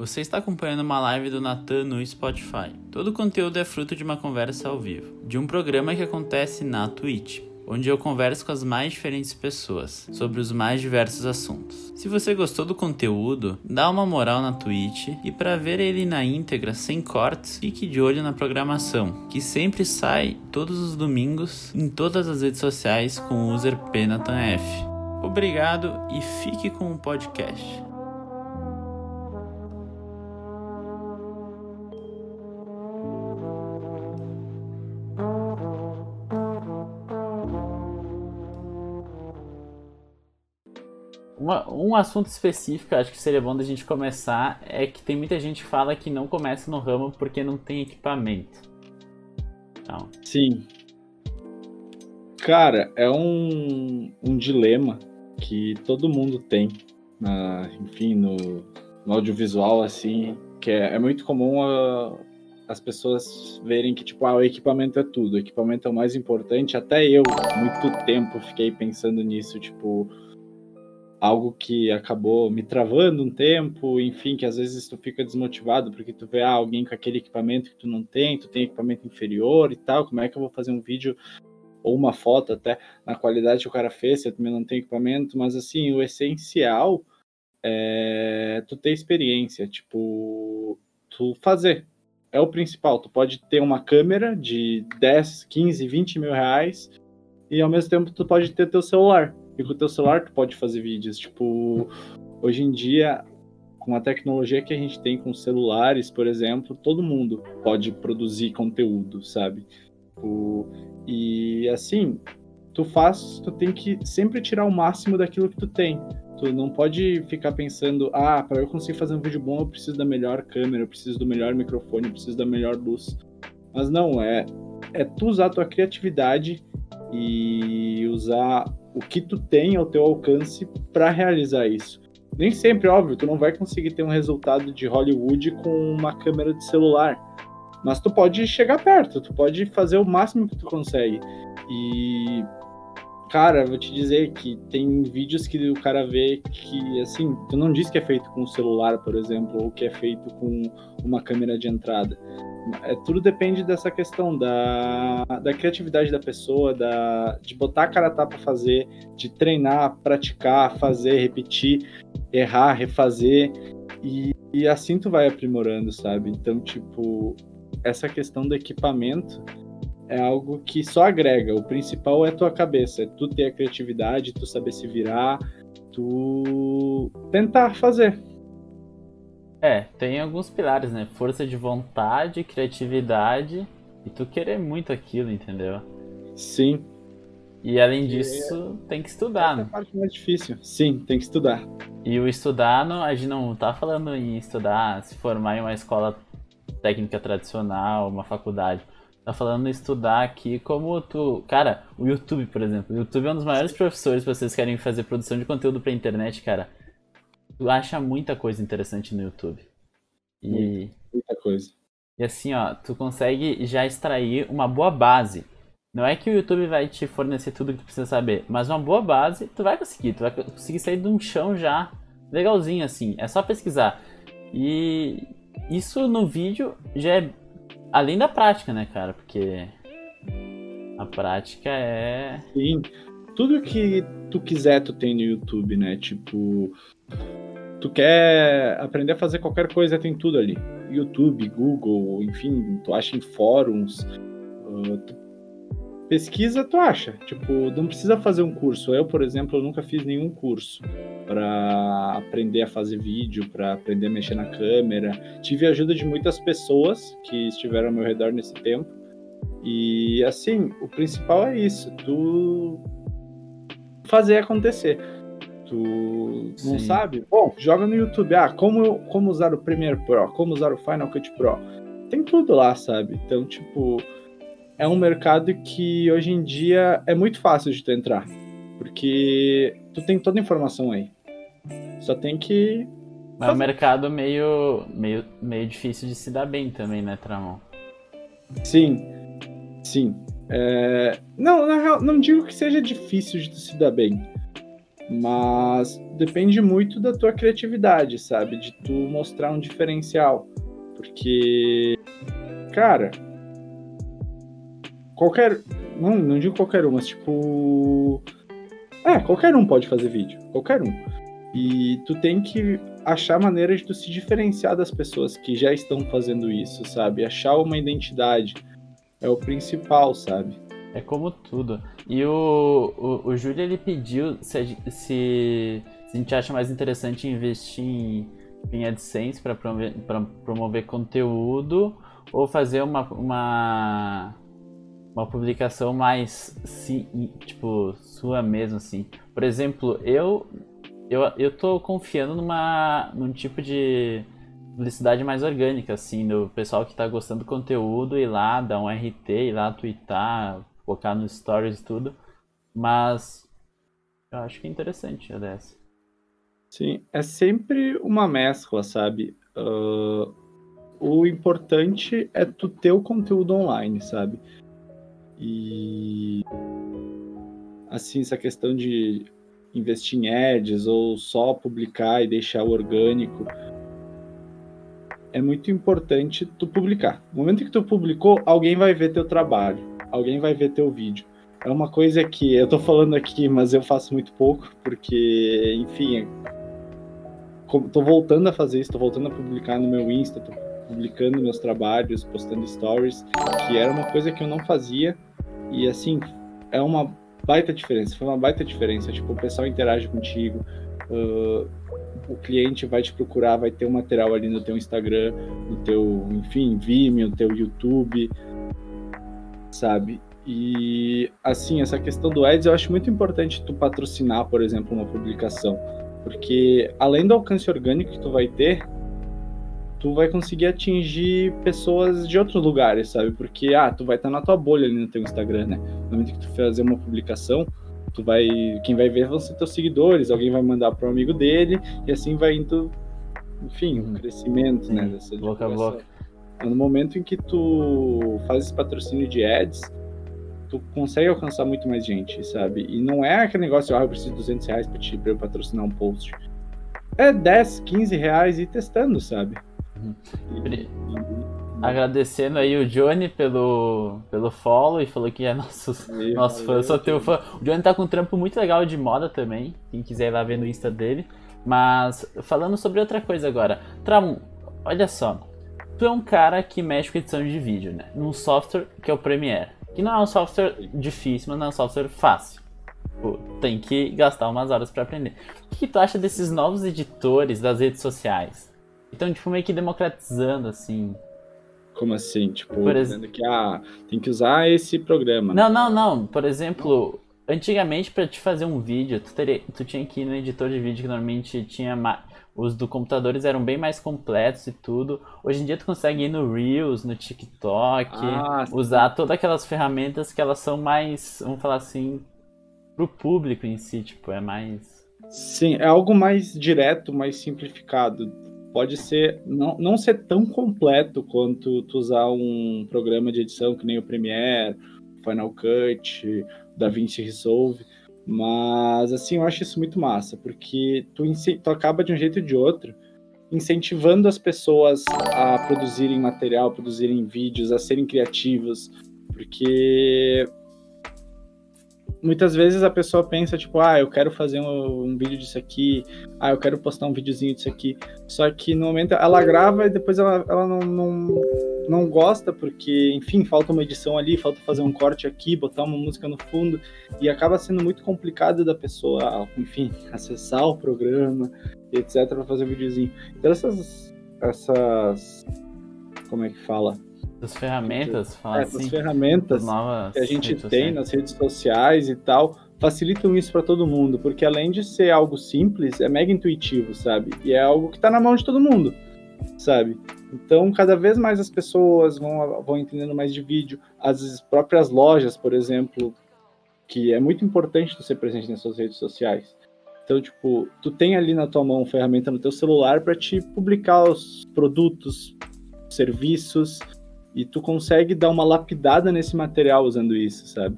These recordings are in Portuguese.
Você está acompanhando uma live do Natan no Spotify. Todo o conteúdo é fruto de uma conversa ao vivo, de um programa que acontece na Twitch, onde eu converso com as mais diferentes pessoas sobre os mais diversos assuntos. Se você gostou do conteúdo, dá uma moral na Twitch e para ver ele na íntegra sem cortes, fique de olho na programação, que sempre sai todos os domingos em todas as redes sociais com o user PNatanF. Obrigado e fique com o podcast. Uma, um assunto específico, acho que seria bom da gente começar, é que tem muita gente que fala que não começa no ramo porque não tem equipamento. Então. Sim. Cara, é um, um dilema que todo mundo tem, na, enfim, no, no audiovisual, assim, que é, é muito comum a, as pessoas verem que, tipo, ah, o equipamento é tudo, o equipamento é o mais importante. Até eu, muito tempo, fiquei pensando nisso, tipo, algo que acabou me travando um tempo, enfim, que às vezes tu fica desmotivado porque tu vê ah, alguém com aquele equipamento que tu não tem, tu tem equipamento inferior e tal, como é que eu vou fazer um vídeo ou uma foto até na qualidade que o cara fez, eu também não tenho equipamento, mas assim, o essencial é tu ter experiência, tipo, tu fazer. É o principal, tu pode ter uma câmera de 10, 15, 20 mil reais e ao mesmo tempo tu pode ter teu celular e com o teu celular tu pode fazer vídeos. Tipo, hoje em dia, com a tecnologia que a gente tem com celulares, por exemplo, todo mundo pode produzir conteúdo, sabe? O, e assim, tu faz, tu tem que sempre tirar o máximo daquilo que tu tem. Tu não pode ficar pensando, ah, para eu conseguir fazer um vídeo bom, eu preciso da melhor câmera, eu preciso do melhor microfone, eu preciso da melhor luz. Mas não, é é tu usar a tua criatividade e usar o que tu tem ao teu alcance para realizar isso. Nem sempre, óbvio, tu não vai conseguir ter um resultado de Hollywood com uma câmera de celular, mas tu pode chegar perto, tu pode fazer o máximo que tu consegue. E cara, vou te dizer que tem vídeos que o cara vê que assim, tu não diz que é feito com o celular, por exemplo, ou que é feito com uma câmera de entrada é, tudo depende dessa questão da, da criatividade da pessoa, da, de botar a cara a tapa fazer, de treinar, praticar, fazer, repetir, errar, refazer. E, e assim tu vai aprimorando, sabe? Então, tipo, essa questão do equipamento é algo que só agrega. O principal é tua cabeça, é tu ter a criatividade, tu saber se virar, tu tentar fazer. É, tem alguns pilares, né? Força de vontade, criatividade e tu querer muito aquilo, entendeu? Sim. E além disso, tem que estudar, Essa né? É a parte mais difícil. Sim, tem que estudar. E o estudar, não, a gente não tá falando em estudar, se formar em uma escola técnica tradicional, uma faculdade. Tá falando em estudar aqui como tu. Cara, o YouTube, por exemplo. O YouTube é um dos maiores professores pra vocês que querem fazer produção de conteúdo pra internet, cara tu acha muita coisa interessante no YouTube. E, muita coisa. E assim, ó, tu consegue já extrair uma boa base. Não é que o YouTube vai te fornecer tudo que tu precisa saber, mas uma boa base tu vai conseguir. Tu vai conseguir sair de um chão já legalzinho, assim. É só pesquisar. E isso no vídeo já é além da prática, né, cara? Porque a prática é. Sim. Tudo que tu quiser, tu tem no YouTube, né? Tipo, tu quer aprender a fazer qualquer coisa, tem tudo ali. YouTube, Google, enfim, tu acha em fóruns. Uh, tu pesquisa, tu acha. Tipo, não precisa fazer um curso. Eu, por exemplo, eu nunca fiz nenhum curso para aprender a fazer vídeo, para aprender a mexer na câmera. Tive a ajuda de muitas pessoas que estiveram ao meu redor nesse tempo. E assim, o principal é isso, tu fazer acontecer tu não Sim. sabe, bom, joga no YouTube, ah, como, como usar o Premiere Pro, como usar o Final Cut Pro. Tem tudo lá, sabe? Então, tipo, é um mercado que hoje em dia é muito fácil de tu entrar, porque tu tem toda a informação aí. Só tem que. Mas é um mercado meio, meio, meio difícil de se dar bem também, né, Tramon? Sim, sim. É... Não, na real, não digo que seja difícil de se dar bem Mas depende muito da tua criatividade, sabe? De tu mostrar um diferencial. Porque, cara, qualquer. Não, não digo qualquer um, mas tipo. É, qualquer um pode fazer vídeo. Qualquer um. E tu tem que achar maneiras de tu se diferenciar das pessoas que já estão fazendo isso, sabe? Achar uma identidade é o principal, sabe? É como tudo. E o, o, o Júlio, ele pediu se, se, se, a gente acha mais interessante investir em, em AdSense para promover, promover conteúdo ou fazer uma, uma, uma publicação mais, tipo, sua mesmo, assim. Por exemplo, eu, eu, eu tô confiando numa, num tipo de publicidade mais orgânica, assim, do pessoal que tá gostando do conteúdo, ir lá, dar um RT, ir lá twittar, colocar no stories e tudo. Mas eu acho que é interessante a dessa. Sim, é sempre uma mescla, sabe? Uh, o importante é tu ter o conteúdo online, sabe? E assim, essa questão de investir em ads ou só publicar e deixar o orgânico é muito importante tu publicar. No momento que tu publicou, alguém vai ver teu trabalho alguém vai ver teu vídeo. É uma coisa que eu tô falando aqui, mas eu faço muito pouco, porque, enfim, tô voltando a fazer isso, tô voltando a publicar no meu Insta, tô publicando meus trabalhos, postando stories, que era uma coisa que eu não fazia, e assim, é uma baita diferença, foi uma baita diferença, tipo, o pessoal interage contigo, uh, o cliente vai te procurar, vai ter um material ali no teu Instagram, no teu, enfim, Vimeo, no teu YouTube, sabe? E assim, essa questão do ads eu acho muito importante tu patrocinar, por exemplo, uma publicação, porque além do alcance orgânico que tu vai ter, tu vai conseguir atingir pessoas de outros lugares, sabe? Porque ah, tu vai estar na tua bolha ali no teu Instagram, né? No momento que tu fazer uma publicação, tu vai, quem vai ver vão ser teus seguidores, alguém vai mandar para um amigo dele e assim vai indo, enfim, um crescimento, né, Sim, né, dessa boca a boca. No momento em que tu faz esse patrocínio de ads, tu consegue alcançar muito mais gente, sabe? E não é aquele negócio, ah, eu preciso de 200 reais pra, te, pra eu patrocinar um post. É 10, 15 reais e testando, sabe? Agradecendo aí o Johnny pelo, pelo follow e falou que é nosso, nosso fã, sou teu fã. O Johnny tá com um trampo muito legal de moda também, quem quiser ir lá ver no Insta dele. Mas falando sobre outra coisa agora. Tram, olha só, tu é um cara que mexe com edição de vídeo, né? Num software que é o Premiere. Que não é um software difícil, mas não é um software fácil. Pô, tem que gastar umas horas para aprender. O que, tu acha desses novos editores das redes sociais? Então, tipo, meio que democratizando, assim. Como assim? Tipo, Por dizendo que ah, tem que usar esse programa. Não, não, não. Por exemplo, antigamente para te fazer um vídeo, tu, teria, tu tinha que ir no editor de vídeo que normalmente tinha os do computadores eram bem mais completos e tudo. Hoje em dia tu consegue ir no Reels, no TikTok, ah, usar todas aquelas ferramentas que elas são mais, vamos falar assim, pro público em si, tipo, é mais. Sim, é algo mais direto, mais simplificado. Pode ser, não, não ser tão completo quanto tu usar um programa de edição que nem o Premiere, Final Cut, DaVinci Resolve mas, assim, eu acho isso muito massa, porque tu, tu acaba de um jeito ou de outro incentivando as pessoas a produzirem material, produzirem vídeos, a serem criativos, porque muitas vezes a pessoa pensa, tipo, ah, eu quero fazer um, um, vídeo disso aqui, ah, eu quero postar um videozinho disso aqui. Só que no momento ela grava e depois ela, ela não, não, não gosta, porque, enfim, falta uma edição ali, falta fazer um corte aqui, botar uma música no fundo, e acaba sendo muito complicado da pessoa, enfim, acessar o programa, etc, para fazer um videozinho. Então essas, essas, como é que fala? Das ferramentas, fala é, assim, ferramentas que a gente tem nas redes sociais e tal, facilitam isso para todo mundo, porque além de ser algo simples, é mega intuitivo, sabe? E é algo que está na mão de todo mundo, sabe? Então, cada vez mais as pessoas vão, vão entendendo mais de vídeo, as próprias lojas, por exemplo, que é muito importante tu ser presente nas suas redes sociais. Então, tipo, tu tem ali na tua mão ferramenta no teu celular para te publicar os produtos, serviços, e tu consegue dar uma lapidada nesse material usando isso, sabe?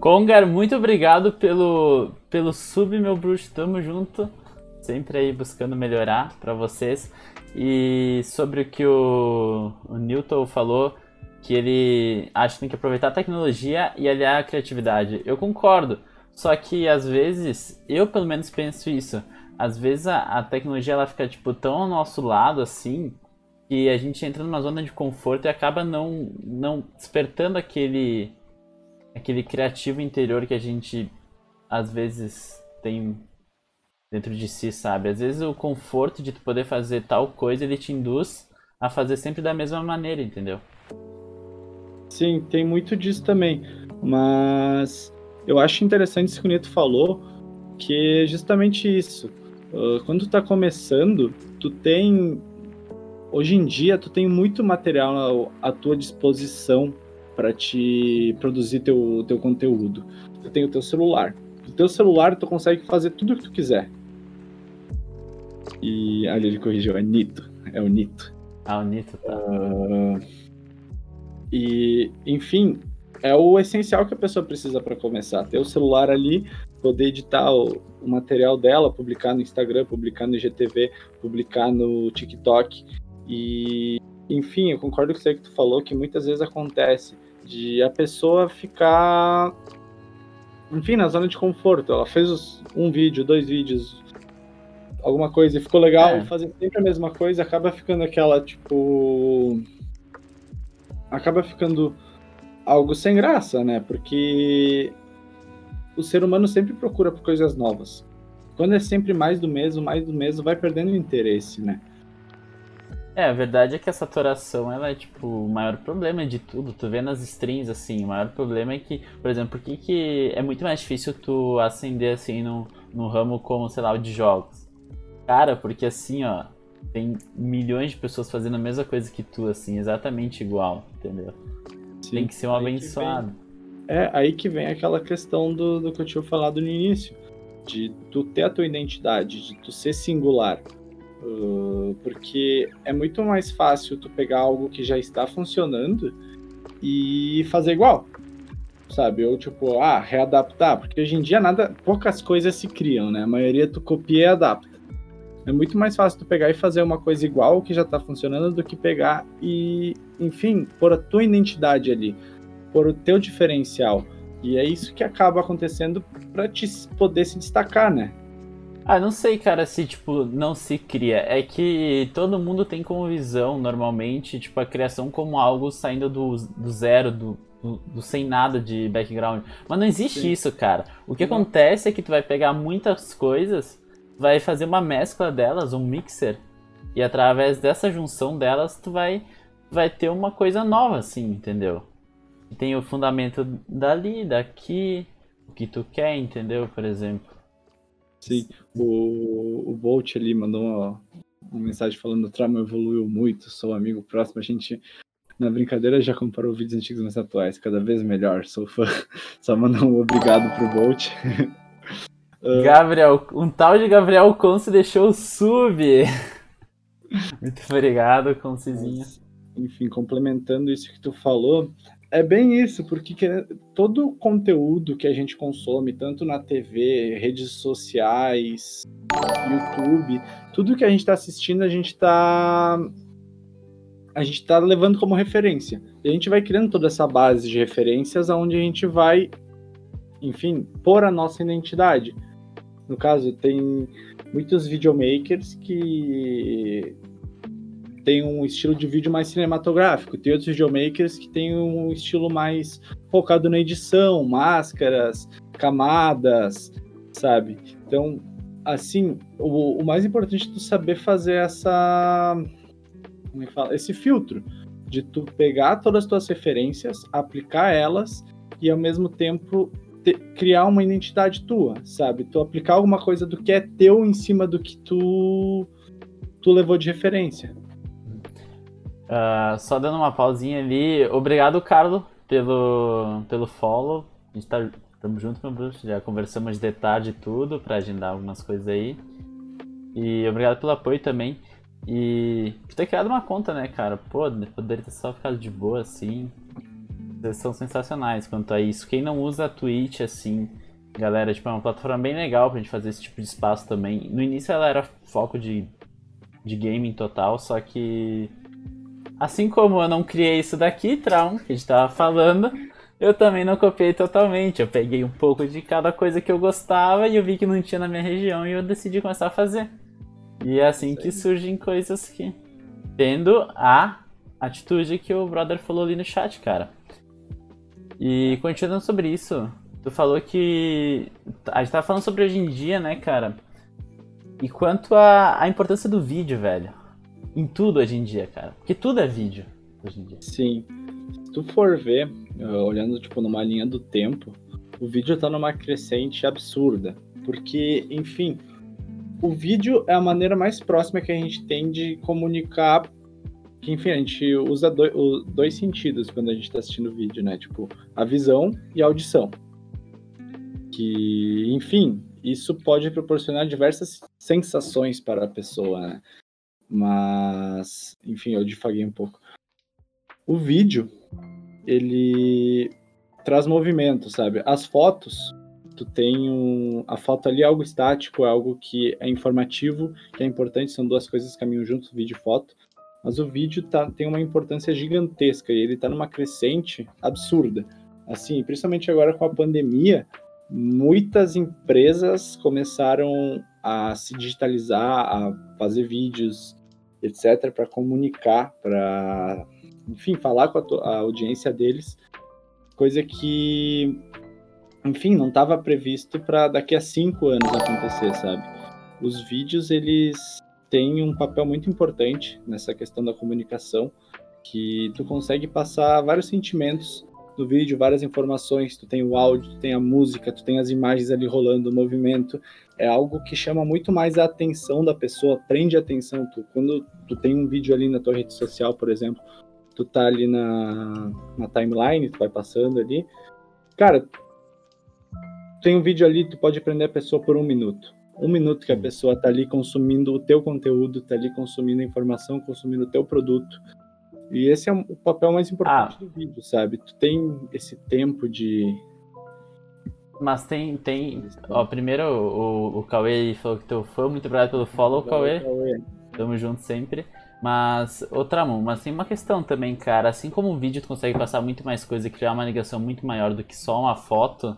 Congar, muito obrigado pelo, pelo sub, meu bruxo. Tamo junto. Sempre aí buscando melhorar para vocês. E sobre o que o, o Newton falou, que ele acha que tem que aproveitar a tecnologia e aliar a criatividade. Eu concordo. Só que às vezes, eu pelo menos penso isso. Às vezes a, a tecnologia ela fica tipo tão ao nosso lado assim que a gente entra numa zona de conforto e acaba não não despertando aquele aquele criativo interior que a gente às vezes tem dentro de si, sabe? Às vezes o conforto de tu poder fazer tal coisa, ele te induz a fazer sempre da mesma maneira, entendeu? Sim, tem muito disso também. Mas eu acho interessante isso que o Neto falou, que é justamente isso. Uh, quando tu tá começando, tu tem. Hoje em dia, tu tem muito material à tua disposição para te produzir teu, teu conteúdo. Tu tem o teu celular. O teu celular, tu consegue fazer tudo o que tu quiser. E ali ele corrigiu, é Nito. É o Nito. Ah, o Nito, tá. Uh, e, enfim, é o essencial que a pessoa precisa para começar. Ter o celular ali, poder editar o, o, material dela, publicar no Instagram, publicar no IGTV, publicar no TikTok. E, enfim, eu concordo com você que tu falou que muitas vezes acontece de a pessoa ficar, enfim, na zona de conforto. Ela fez um vídeo, dois vídeos, alguma coisa e ficou legal, é. fazer sempre a mesma coisa, acaba ficando aquela, tipo. Acaba ficando algo sem graça, né? Porque o ser humano sempre procura por coisas novas. Quando é sempre mais do mesmo, mais do mesmo, vai perdendo o interesse, né? É, a verdade é que a saturação, ela é, tipo, o maior problema de tudo. Tu vê nas strings, assim, o maior problema é que, por exemplo, por que, que é muito mais difícil tu ascender, assim, no, no ramo como, sei lá, o de jogos? Cara, porque assim, ó, tem milhões de pessoas fazendo a mesma coisa que tu, assim, exatamente igual, entendeu? Sim, tem que ser um abençoado. É, aí que vem aquela questão do, do que eu tinha falado no início, de tu ter a tua identidade, de tu ser singular. Uh, porque é muito mais fácil tu pegar algo que já está funcionando e fazer igual sabe? Ou tipo, ah, readaptar, porque hoje em dia nada, poucas coisas se criam, né? A maioria tu copia e adapta. É muito mais fácil tu pegar e fazer uma coisa igual que já tá funcionando do que pegar e, enfim, pôr a tua identidade ali, pôr o teu diferencial. E é isso que acaba acontecendo para te poder se destacar, né? Ah, não sei, cara, se, tipo, não se cria. É que todo mundo tem como visão, normalmente, tipo, a criação como algo saindo do, do zero, do, do, do sem nada de background. Mas não existe Sim. isso, cara. O que não. acontece é que tu vai pegar muitas coisas vai fazer uma mescla delas, um mixer, e através dessa junção delas tu vai vai ter uma coisa nova assim, entendeu? Tem o fundamento dali, daqui, o que tu quer, entendeu? Por exemplo. Sim, o, o Bolt ali mandou uma, uma mensagem falando o trauma evoluiu muito, sou amigo próximo, a gente na brincadeira já comparou vídeos antigos mais atuais, cada vez melhor, sou fã. Só mandar um obrigado pro Bolt. Uh... Gabriel, um tal de Gabriel Conce deixou o sub. Muito obrigado, Concezinho. Enfim, complementando isso que tu falou, é bem isso, porque todo conteúdo que a gente consome, tanto na TV, redes sociais, YouTube, tudo que a gente está assistindo, a gente está a gente está levando como referência. E a gente vai criando toda essa base de referências aonde a gente vai, enfim, pôr a nossa identidade. No caso, tem muitos videomakers que tem um estilo de vídeo mais cinematográfico, tem outros videomakers que tem um estilo mais focado na edição, máscaras, camadas, sabe? Então, assim, o, o mais importante é tu saber fazer essa como é que fala? esse filtro de tu pegar todas as tuas referências, aplicar elas e ao mesmo tempo criar uma identidade tua, sabe? Tu aplicar alguma coisa do que é teu em cima do que tu, tu levou de referência. Uh, só dando uma pausinha ali. Obrigado, Carlos, pelo, pelo follow. A gente tá Tamo junto, meu Bruno. Já conversamos de tarde tudo pra agendar algumas coisas aí. E obrigado pelo apoio também. E por ter criado uma conta, né, cara? Pô, poderia ter só ficado de boa assim. são sensacionais quanto a isso. Quem não usa a Twitch, assim, galera, tipo, é uma plataforma bem legal pra gente fazer esse tipo de espaço também. No início ela era foco de, de gaming total, só que. Assim como eu não criei isso daqui, Traum, que a gente tava falando, eu também não copiei totalmente. Eu peguei um pouco de cada coisa que eu gostava e eu vi que não tinha na minha região e eu decidi começar a fazer. E é assim que surgem coisas que. Tendo a atitude que o brother falou ali no chat, cara. E continuando sobre isso, tu falou que. A gente tava falando sobre hoje em dia, né, cara? E quanto à importância do vídeo, velho. Em tudo hoje em dia, cara. Porque tudo é vídeo hoje em dia. Sim. Se tu for ver, olhando tipo numa linha do tempo, o vídeo tá numa crescente absurda. Porque, enfim, o vídeo é a maneira mais próxima que a gente tem de comunicar que, enfim, a gente usa dois, dois sentidos quando a gente está assistindo vídeo, né? Tipo, a visão e a audição. Que, enfim, isso pode proporcionar diversas sensações para a pessoa, né? Mas, enfim, eu difaguei um pouco. O vídeo, ele traz movimento, sabe? As fotos, tu tem um... A foto ali é algo estático, é algo que é informativo, que é importante, são duas coisas que caminham juntos, vídeo e foto mas o vídeo tá, tem uma importância gigantesca e ele está numa crescente absurda. Assim, principalmente agora com a pandemia, muitas empresas começaram a se digitalizar, a fazer vídeos, etc, para comunicar, para, enfim, falar com a, a audiência deles, coisa que, enfim, não estava previsto para daqui a cinco anos acontecer, sabe? Os vídeos eles tem um papel muito importante nessa questão da comunicação, que tu consegue passar vários sentimentos no vídeo, várias informações, tu tem o áudio, tu tem a música, tu tem as imagens ali rolando, o movimento, é algo que chama muito mais a atenção da pessoa, prende a atenção, tu, quando tu tem um vídeo ali na tua rede social, por exemplo, tu tá ali na, na timeline, tu vai passando ali, cara, tem um vídeo ali, tu pode prender a pessoa por um minuto, um minuto que a pessoa está ali consumindo o teu conteúdo, está ali consumindo a informação, consumindo o teu produto. E esse é o papel mais importante ah. do vídeo, sabe? Tu tem esse tempo de. Mas tem. tem... Ó, primeiro o, o Cauê falou que teu fã, muito obrigado pelo follow, Cauê. Cauê. Tamo junto sempre. Mas, outra mão, mas tem uma questão também, cara. Assim como o vídeo tu consegue passar muito mais coisa e criar uma ligação muito maior do que só uma foto,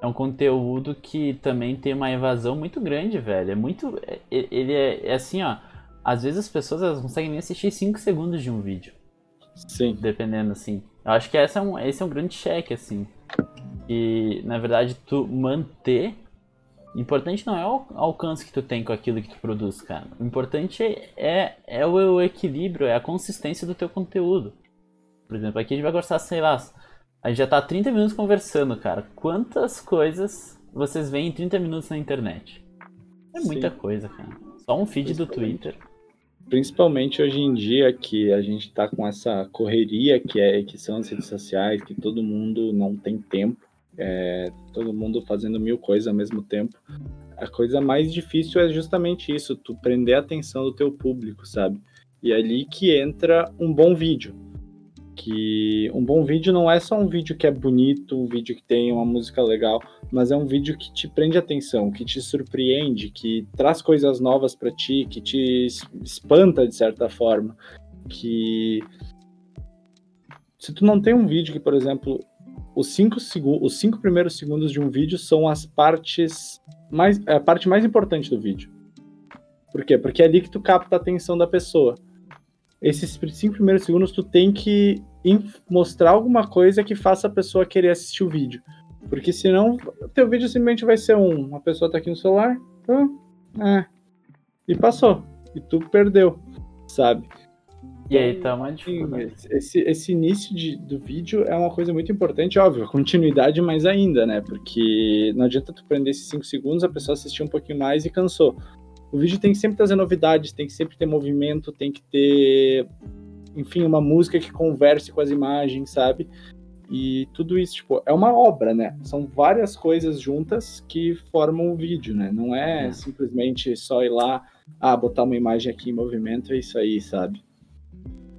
é um conteúdo que também tem uma evasão muito grande, velho. É muito. É, ele é, é assim, ó. Às vezes as pessoas elas conseguem nem assistir 5 segundos de um vídeo. Sim. Dependendo, assim. Eu acho que esse é um, esse é um grande cheque, assim. E, na verdade, tu manter. O importante não é o alcance que tu tem com aquilo que tu produz, cara. O importante é, é o, o equilíbrio, é a consistência do teu conteúdo. Por exemplo, aqui a gente vai gostar, sei lá, a gente já tá 30 minutos conversando, cara. Quantas coisas vocês veem em 30 minutos na internet? É muita Sim. coisa, cara. Só um feed do Twitter. Principalmente hoje em dia que a gente tá com essa correria que, é, que são as redes sociais, que todo mundo não tem tempo, é, todo mundo fazendo mil coisas ao mesmo tempo. A coisa mais difícil é justamente isso, tu prender a atenção do teu público, sabe? E é ali que entra um bom vídeo que um bom vídeo não é só um vídeo que é bonito, um vídeo que tem uma música legal, mas é um vídeo que te prende atenção, que te surpreende, que traz coisas novas para ti, que te espanta de certa forma, que se tu não tem um vídeo que, por exemplo, os cinco, os cinco primeiros segundos de um vídeo são as partes mais a parte mais importante do vídeo. Por quê? Porque é ali que tu capta a atenção da pessoa esses cinco primeiros segundos tu tem que mostrar alguma coisa que faça a pessoa querer assistir o vídeo. Porque senão, teu vídeo simplesmente vai ser um, uma pessoa tá aqui no celular, é, e passou. E tu perdeu, sabe? E aí tá uma esse, esse início de, do vídeo é uma coisa muito importante, óbvio, continuidade mais ainda, né? Porque não adianta tu prender esses 5 segundos, a pessoa assistir um pouquinho mais e cansou. O vídeo tem que sempre trazer novidades, tem que sempre ter movimento, tem que ter, enfim, uma música que converse com as imagens, sabe? E tudo isso, tipo, é uma obra, né? São várias coisas juntas que formam o vídeo, né? Não é, é. simplesmente só ir lá, ah, botar uma imagem aqui em movimento, é isso aí, sabe?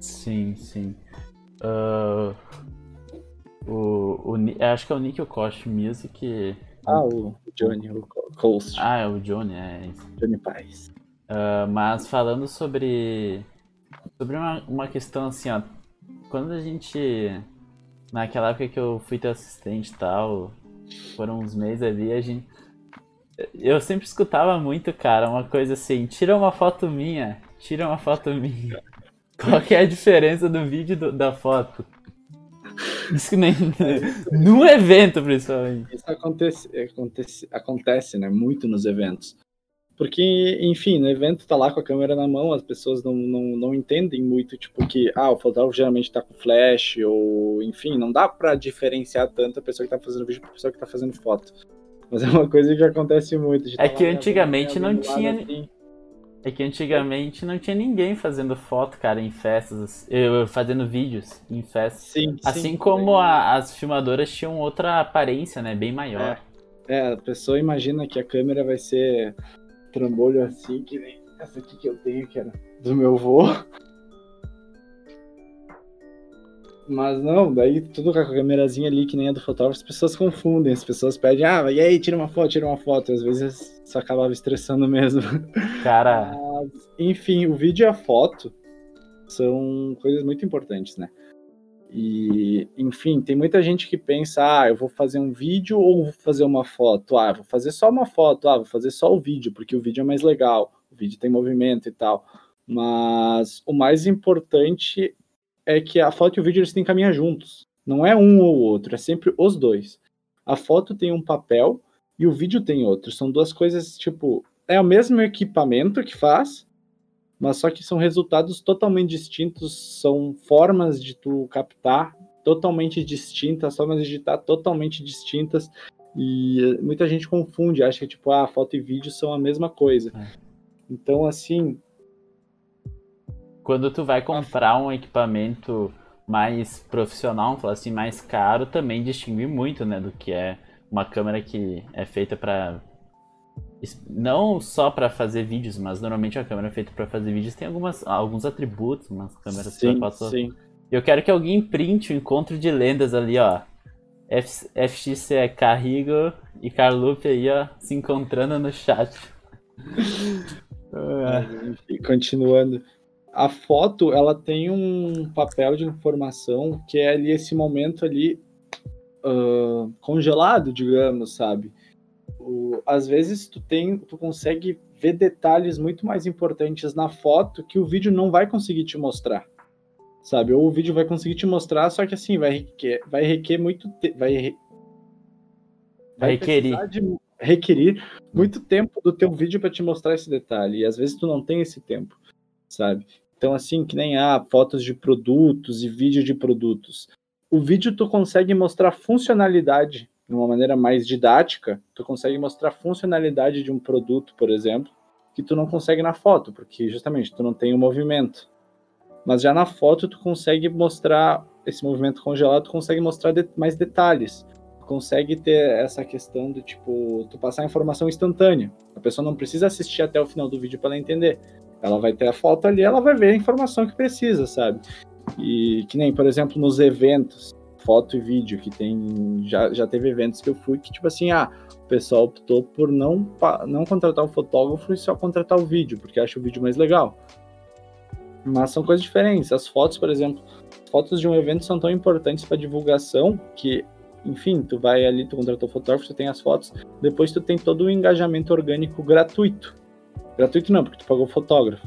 Sim, sim. Uh... O, o, acho que é o Nick Kosh Music. Ah, o Johnny, o Coast. Ah, é o Johnny, é isso. Johnny Paz. Uh, mas falando sobre. Sobre uma, uma questão assim, ó. Quando a gente. Naquela época que eu fui teu assistente e tal, foram uns meses ali, a gente. Eu sempre escutava muito, cara, uma coisa assim, tira uma foto minha, tira uma foto minha. Qual que é a diferença do vídeo do, da foto? Isso nem. Num evento, principalmente. Isso acontece, acontece, acontece, né? Muito nos eventos. Porque, enfim, no evento tá lá com a câmera na mão, as pessoas não, não, não entendem muito, tipo, que, ah, o fotógrafo geralmente tá com flash, ou, enfim, não dá para diferenciar tanto a pessoa que tá fazendo vídeo da pessoa que tá fazendo foto. Mas é uma coisa que acontece muito. É que antigamente não tinha. Assim. É que antigamente não tinha ninguém fazendo foto, cara, em festas, fazendo vídeos em festas. Sim, assim sim, como a, as filmadoras tinham outra aparência, né? Bem maior. É. é, a pessoa imagina que a câmera vai ser trambolho assim, que nem essa aqui que eu tenho, que era do meu vô. Mas não, daí tudo com a câmerazinha ali, que nem a do fotógrafo, as pessoas confundem, as pessoas pedem, ah, e aí, tira uma foto, tira uma foto. Às vezes só acabava estressando mesmo. Cara. Mas, enfim, o vídeo e a foto são coisas muito importantes, né? E, enfim, tem muita gente que pensa, ah, eu vou fazer um vídeo ou vou fazer uma foto? Ah, vou fazer só uma foto, ah, vou fazer só o vídeo, porque o vídeo é mais legal, o vídeo tem movimento e tal. Mas o mais importante é que a foto e o vídeo eles têm que caminhar juntos. Não é um ou outro, é sempre os dois. A foto tem um papel e o vídeo tem outro. São duas coisas, tipo, é o mesmo equipamento que faz, mas só que são resultados totalmente distintos, são formas de tu captar totalmente distintas, formas de editar totalmente distintas. E muita gente confunde, acha que tipo, ah, foto e vídeo são a mesma coisa. É. Então, assim, quando tu vai comprar um equipamento mais profissional, falar assim, mais caro, também distingue muito, né, do que é uma câmera que é feita para não só para fazer vídeos, mas normalmente a câmera feita para fazer vídeos tem algumas, alguns atributos, umas câmeras sim, foto. Sim. Eu quero que alguém printe o um encontro de lendas ali, ó. F, FXC Carrigo e Carlupe aí, ó, se encontrando no chat. E continuando, a foto ela tem um papel de informação que é ali esse momento ali uh, congelado, digamos, sabe? O, às vezes tu tem, tu consegue ver detalhes muito mais importantes na foto que o vídeo não vai conseguir te mostrar, sabe? Ou o vídeo vai conseguir te mostrar, só que assim vai requer, vai requer muito, te, vai, vai requerir. De, requerir muito tempo do teu vídeo para te mostrar esse detalhe. E às vezes tu não tem esse tempo, sabe? Então, assim, que nem há ah, fotos de produtos e vídeo de produtos. O vídeo tu consegue mostrar funcionalidade de uma maneira mais didática, tu consegue mostrar funcionalidade de um produto, por exemplo, que tu não consegue na foto, porque justamente tu não tem o movimento. Mas já na foto tu consegue mostrar esse movimento congelado, tu consegue mostrar de mais detalhes. Tu consegue ter essa questão do tipo, tu passar informação instantânea. A pessoa não precisa assistir até o final do vídeo para ela entender. Ela vai ter a foto ali, ela vai ver a informação que precisa, sabe? E que nem, por exemplo, nos eventos, foto e vídeo, que tem. Já, já teve eventos que eu fui que, tipo assim, ah, o pessoal optou por não, não contratar o fotógrafo e só contratar o vídeo, porque acha o vídeo mais legal. Mas são coisas diferentes. As fotos, por exemplo, fotos de um evento são tão importantes para divulgação que, enfim, tu vai ali, tu contratou o fotógrafo, tu tem as fotos, depois tu tem todo o engajamento orgânico gratuito. Gratuito não, porque tu pagou o fotógrafo.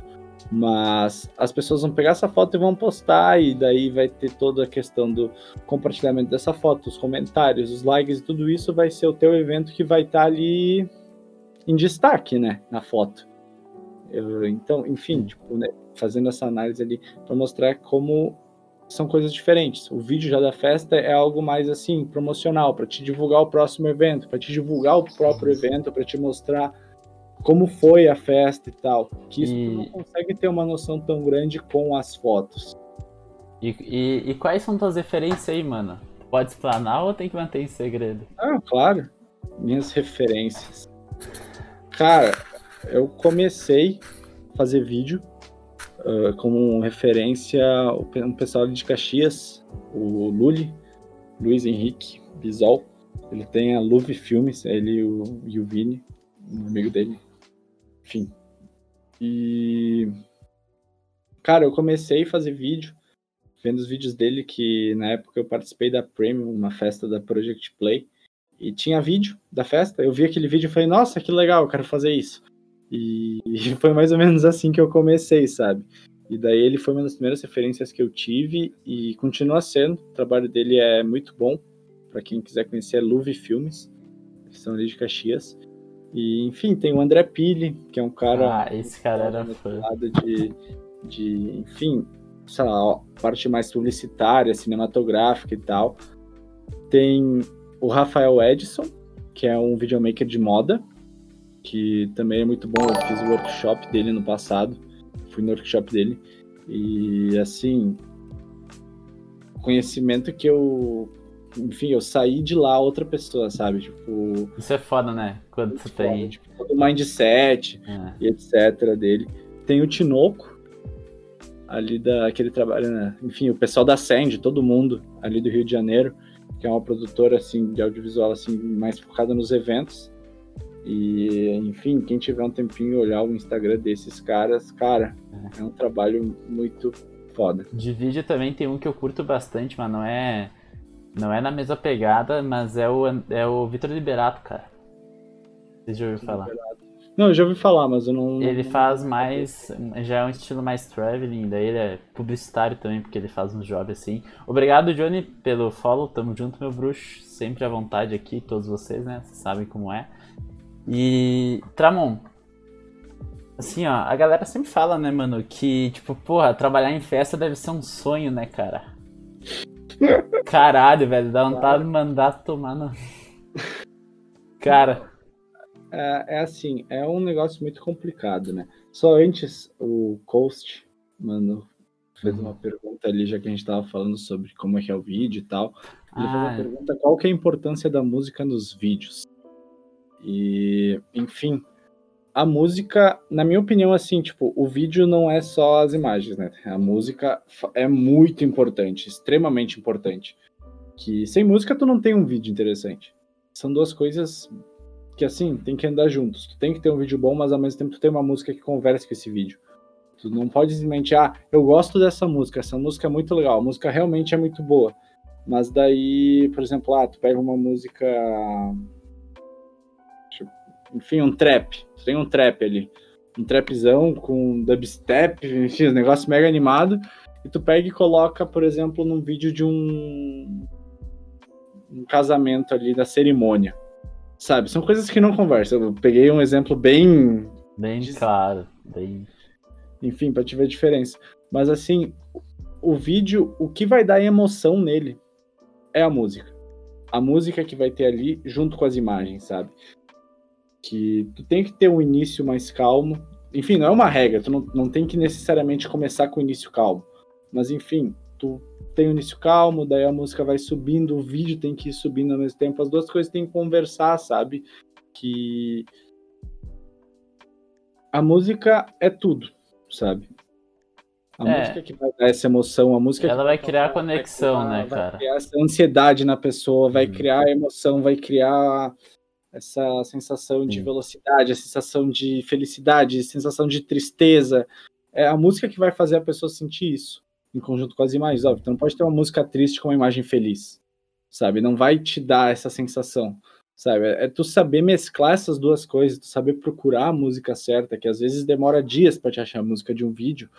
Mas as pessoas vão pegar essa foto e vão postar, e daí vai ter toda a questão do compartilhamento dessa foto, os comentários, os likes e tudo isso vai ser o teu evento que vai estar tá ali em destaque, né, na foto. Eu, então, enfim, tipo, né, fazendo essa análise ali para mostrar como são coisas diferentes. O vídeo já da festa é algo mais assim promocional para te divulgar o próximo evento, para te divulgar o próprio evento, para te mostrar como foi a festa e tal. Que isso e... não consegue ter uma noção tão grande com as fotos. E, e, e, quais são tuas referências aí, mano? Pode explanar ou tem que manter em segredo? Ah, claro. Minhas referências. Cara, eu comecei a fazer vídeo uh, como referência um pessoal de Caxias, o Luli. Luiz Henrique Bisol. Ele tem a Luve Filmes, ele e o, e o Vini, um amigo dele. Enfim. E. Cara, eu comecei a fazer vídeo, vendo os vídeos dele, que na época eu participei da Premium, uma festa da Project Play, e tinha vídeo da festa. Eu vi aquele vídeo e falei, nossa, que legal, eu quero fazer isso. E, foi mais ou menos assim que eu comecei, sabe? E daí ele foi uma das primeiras referências que eu tive e continua sendo. O trabalho dele é muito bom. Para quem quiser conhecer, é Luve Filmes, que são ali de Caxias. E, enfim, tem o André Pili, que é um cara. Ah, esse cara era fã. De, de, enfim, sei lá, parte mais publicitária, cinematográfica e tal. Tem o Rafael Edson, que é um videomaker de moda, que também é muito bom. Eu fiz o workshop dele no passado fui no workshop dele e assim, conhecimento que eu, enfim, eu saí de lá outra pessoa, sabe? Tipo, isso é foda, né? Quando você tem tipo, o mindset é. e etc dele. Tem o Tinoco ali da que ele trabalha, né? enfim, o pessoal da Send, todo mundo ali do Rio de Janeiro, que é uma produtora assim de audiovisual assim mais focada nos eventos. E, enfim, quem tiver um tempinho olhar o Instagram desses caras, cara, é, é um trabalho muito foda. De vídeo também tem um que eu curto bastante, mas não é não é na mesma pegada, mas é o é o Vitor Liberato, cara. Vocês já ouviram falar? Não, eu já ouvi falar, mas eu não. Ele faz mais. Já é um estilo mais traveling, daí ele é publicitário também, porque ele faz uns jobs assim. Obrigado, Johnny, pelo follow. Tamo junto, meu bruxo. Sempre à vontade aqui, todos vocês, né? Vocês sabem como é. E, Tramon, assim, ó, a galera sempre fala, né, mano, que, tipo, porra, trabalhar em festa deve ser um sonho, né, cara? Caralho, velho, dá vontade de mandar tomar no. Cara. É, é, assim, é um negócio muito complicado, né? Só antes, o Coast, mano, fez uma uhum. pergunta ali, já que a gente tava falando sobre como é que é o vídeo e tal. Ele ah, fez uma é. pergunta qual que é a importância da música nos vídeos. E, enfim, a música, na minha opinião, assim, tipo, o vídeo não é só as imagens, né? A música é muito importante, extremamente importante. Que sem música tu não tem um vídeo interessante. São duas coisas que, assim, tem que andar juntos. Tu tem que ter um vídeo bom, mas ao mesmo tempo tu tem uma música que converse com esse vídeo. Tu não pode simplesmente, ah, eu gosto dessa música, essa música é muito legal, a música realmente é muito boa. Mas daí, por exemplo, ah, tu pega uma música enfim, um trap. Tem um trap ali. Um trapzão com dubstep, enfim, um negócio mega animado. E tu pega e coloca, por exemplo, num vídeo de um, um casamento ali da cerimônia. Sabe? São coisas que não conversam. Eu peguei um exemplo bem. Bem claro. Bem... Enfim, pra te ver a diferença. Mas assim, o vídeo, o que vai dar emoção nele é a música. A música que vai ter ali junto com as imagens, sabe? Que tu tem que ter um início mais calmo. Enfim, não é uma regra, tu não, não tem que necessariamente começar com o início calmo. Mas enfim, tu tem o início calmo, daí a música vai subindo, o vídeo tem que ir subindo ao mesmo tempo, as duas coisas têm que conversar, sabe? Que a música é tudo, sabe? A é. música que vai dar essa emoção, a música ela vai criar conexão, vai criar, né, cara? Vai criar essa ansiedade na pessoa, vai hum. criar emoção, vai criar essa sensação de velocidade, a sensação de felicidade, a sensação de tristeza. É a música que vai fazer a pessoa sentir isso, em conjunto com as imagens. Óbvio, então não pode ter uma música triste com uma imagem feliz, sabe? Não vai te dar essa sensação, sabe? É, é tu saber mesclar essas duas coisas, tu saber procurar a música certa, que às vezes demora dias para te achar a música de um vídeo.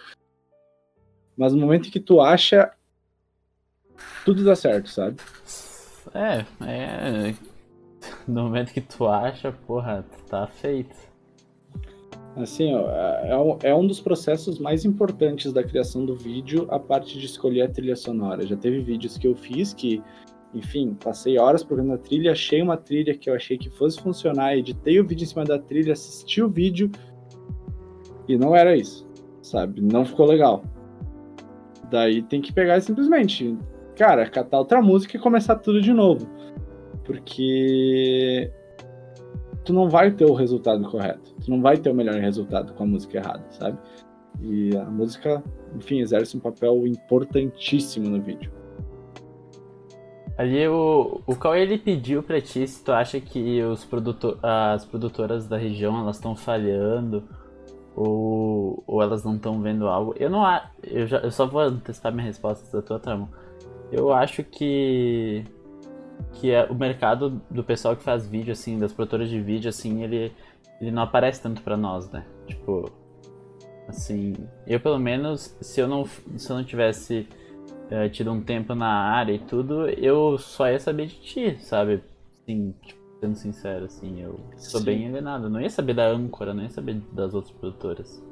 Mas no momento em que tu acha, tudo dá certo, sabe? É, é no momento que tu acha, porra, tá feito. Assim, ó, é, é um dos processos mais importantes da criação do vídeo, a parte de escolher a trilha sonora. Já teve vídeos que eu fiz que, enfim, passei horas procurando a trilha, achei uma trilha que eu achei que fosse funcionar, editei o vídeo em cima da trilha, assisti o vídeo e não era isso, sabe? Não ficou legal. Daí tem que pegar e simplesmente, cara, catar outra música e começar tudo de novo porque tu não vai ter o resultado correto, tu não vai ter o melhor resultado com a música errada, sabe? E a música, enfim, exerce um papel importantíssimo no vídeo. Ali o, o qual ele pediu pra ti se tu acha que os produtor, as produtoras da região elas estão falhando ou, ou elas não estão vendo algo. Eu não eu, já, eu só vou antecipar minha resposta da tua trama. Eu acho que que é o mercado do pessoal que faz vídeo assim, das produtoras de vídeo assim, ele ele não aparece tanto para nós, né? Tipo, assim, eu pelo menos se eu não se eu não tivesse uh, tido um tempo na área e tudo, eu só ia saber de ti, sabe? Sim, tipo, sendo sincero, assim, eu sou Sim. bem alienado. não ia saber da âncora, não ia saber das outras produtoras.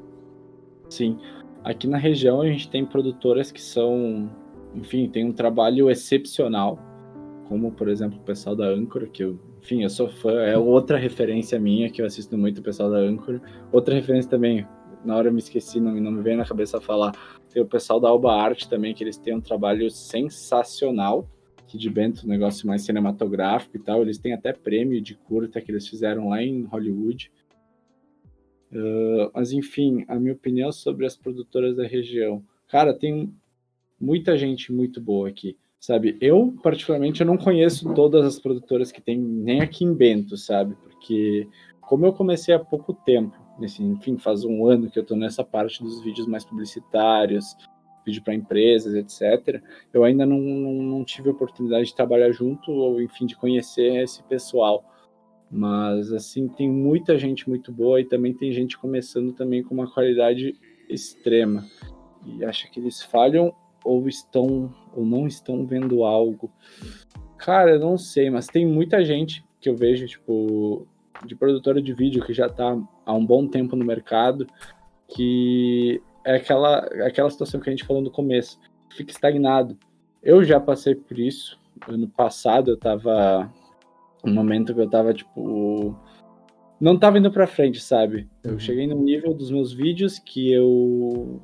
Sim. Aqui na região a gente tem produtoras que são, enfim, tem um trabalho excepcional, como por exemplo o pessoal da Âncora, que eu, enfim, eu sou fã, é outra referência minha que eu assisto muito o pessoal da Âncora. Outra referência também, na hora eu me esqueci, não, não me veio na cabeça falar. Tem o pessoal da Alba Arte também, que eles têm um trabalho sensacional. Que de Bento, um negócio mais cinematográfico e tal. Eles têm até prêmio de curta que eles fizeram lá em Hollywood. Uh, mas enfim, a minha opinião sobre as produtoras da região. Cara, tem muita gente muito boa aqui, sabe? Eu, particularmente, eu não conheço todas as produtoras que tem, nem aqui em Bento, sabe? Porque como eu comecei há pouco tempo, nesse, enfim, faz um ano que eu estou nessa parte dos vídeos mais publicitários, vídeo para empresas, etc. Eu ainda não, não, não, tive oportunidade de trabalhar junto ou, enfim, de conhecer esse pessoal. Mas, assim, tem muita gente muito boa e também tem gente começando também com uma qualidade extrema. E acho que eles falham ou estão ou não estão vendo algo. Cara, eu não sei, mas tem muita gente que eu vejo, tipo, de produtora de vídeo que já está há um bom tempo no mercado, que é aquela, aquela situação que a gente falou no começo, fica estagnado. Eu já passei por isso. Ano passado eu estava um momento que eu estava tipo não estava indo para frente, sabe? Eu uhum. cheguei no nível dos meus vídeos que eu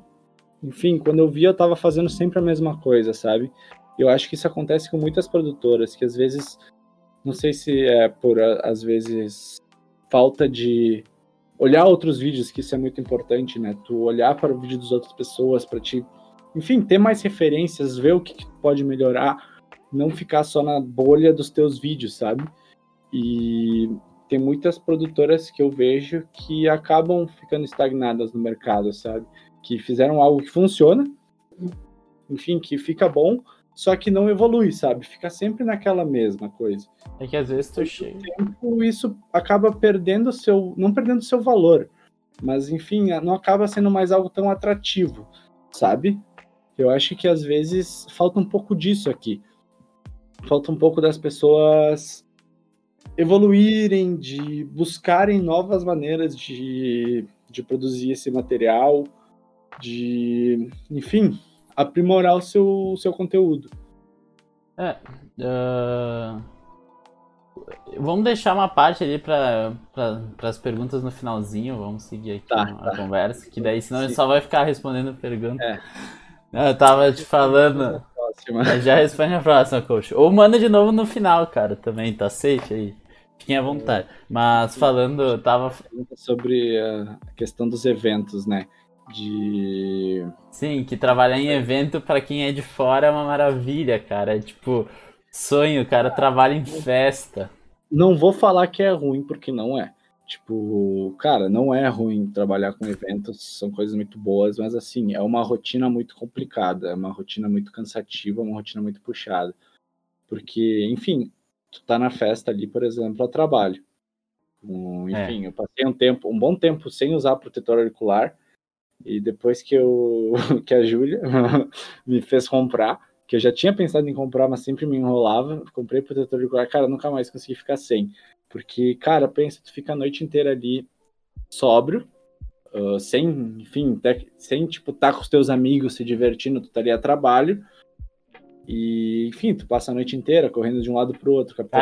enfim, quando eu via eu estava fazendo sempre a mesma coisa, sabe? Eu acho que isso acontece com muitas produtoras, que às vezes não sei se é por às vezes falta de olhar outros vídeos, que isso é muito importante, né? Tu olhar para o vídeo das outras pessoas, para te, enfim, ter mais referências, ver o que, que pode melhorar, não ficar só na bolha dos teus vídeos, sabe? E tem muitas produtoras que eu vejo que acabam ficando estagnadas no mercado, sabe? Que fizeram algo que funciona, enfim, que fica bom, só que não evolui, sabe? Fica sempre naquela mesma coisa. É que às vezes tu chega. Tempo, isso acaba perdendo seu. não perdendo seu valor, mas enfim, não acaba sendo mais algo tão atrativo, sabe? Eu acho que às vezes falta um pouco disso aqui. Falta um pouco das pessoas evoluírem, de buscarem novas maneiras de, de produzir esse material, de, enfim, aprimorar o seu, o seu conteúdo. É. Uh... Vamos deixar uma parte ali para pra, as perguntas no finalzinho. Vamos seguir aqui tá, a tá. conversa, que daí senão Sim. ele só vai ficar respondendo pergunta. É. Eu tava te falando. Já responde a próxima, coach. Ou manda de novo no final, cara, também, tá safe aí. Fiquem à vontade. Mas falando, tava. Sobre a questão dos eventos, né? De. Sim, que trabalhar em evento para quem é de fora é uma maravilha, cara. É tipo, sonho, cara trabalha em festa. Não vou falar que é ruim, porque não é. Tipo, cara, não é ruim trabalhar com eventos, são coisas muito boas, mas assim, é uma rotina muito complicada, é uma rotina muito cansativa, uma rotina muito puxada. Porque, enfim, tu tá na festa ali, por exemplo, a trabalho. Um, enfim, é. eu passei um tempo, um bom tempo sem usar protetor auricular, e depois que eu que a Júlia me fez comprar, que eu já tinha pensado em comprar, mas sempre me enrolava, comprei protetor de colar, cara, nunca mais consegui ficar sem. Porque, cara, pensa, tu fica a noite inteira ali sóbrio, uh, sem, enfim, sem, tipo, estar tá com os teus amigos se divertindo, tu tá ali a trabalho, e, enfim, tu passa a noite inteira correndo de um lado pro outro, capitão,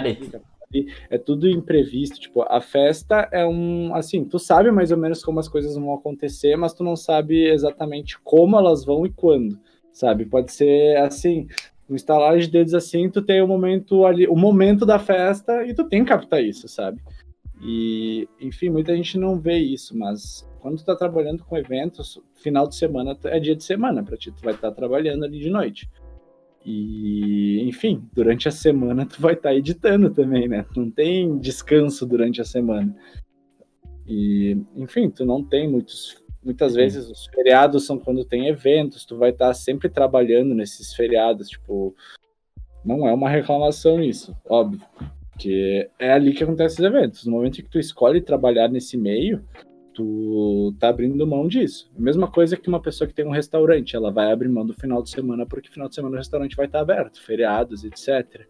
é tudo imprevisto. Tipo, a festa é um. Assim, tu sabe mais ou menos como as coisas vão acontecer, mas tu não sabe exatamente como elas vão e quando, sabe? Pode ser assim. No instalar de dedos assim, tu tem o momento ali, o momento da festa e tu tem que captar isso, sabe? E, enfim, muita gente não vê isso, mas quando tu tá trabalhando com eventos, final de semana é dia de semana para ti, tu vai estar tá trabalhando ali de noite. E, enfim, durante a semana tu vai estar tá editando também, né? Não tem descanso durante a semana. E, enfim, tu não tem muitos. Muitas vezes os feriados são quando tem eventos, tu vai estar tá sempre trabalhando nesses feriados, tipo, não é uma reclamação isso, óbvio. Porque é ali que acontecem os eventos. No momento em que tu escolhe trabalhar nesse meio, tu tá abrindo mão disso. A mesma coisa que uma pessoa que tem um restaurante, ela vai abrir mão do final de semana porque final de semana o restaurante vai estar aberto, feriados, etc.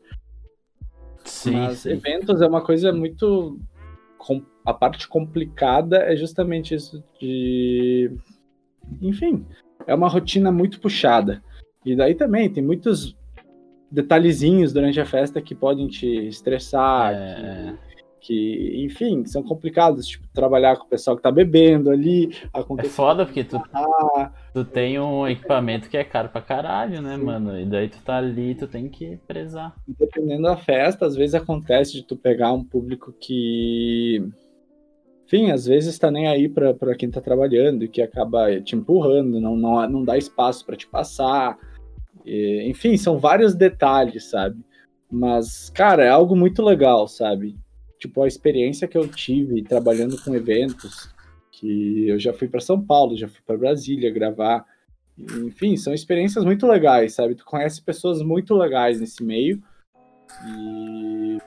Sim, Mas sim. eventos é uma coisa muito a parte complicada é justamente isso de enfim, é uma rotina muito puxada. E daí também tem muitos detalhezinhos durante a festa que podem te estressar, é... que que, enfim, são complicados, tipo, trabalhar com o pessoal que tá bebendo ali. É foda porque tu, ah, tu tem um equipamento que é caro pra caralho, né, sim. mano? E daí tu tá ali, tu tem que prezar. Dependendo da festa, às vezes acontece de tu pegar um público que. Enfim, às vezes tá nem aí pra, pra quem tá trabalhando e que acaba te empurrando, não, não, não dá espaço para te passar. E, enfim, são vários detalhes, sabe? Mas, cara, é algo muito legal, sabe? Tipo, a experiência que eu tive trabalhando com eventos, que eu já fui para São Paulo, já fui para Brasília gravar. Enfim, são experiências muito legais, sabe? Tu conhece pessoas muito legais nesse meio. E.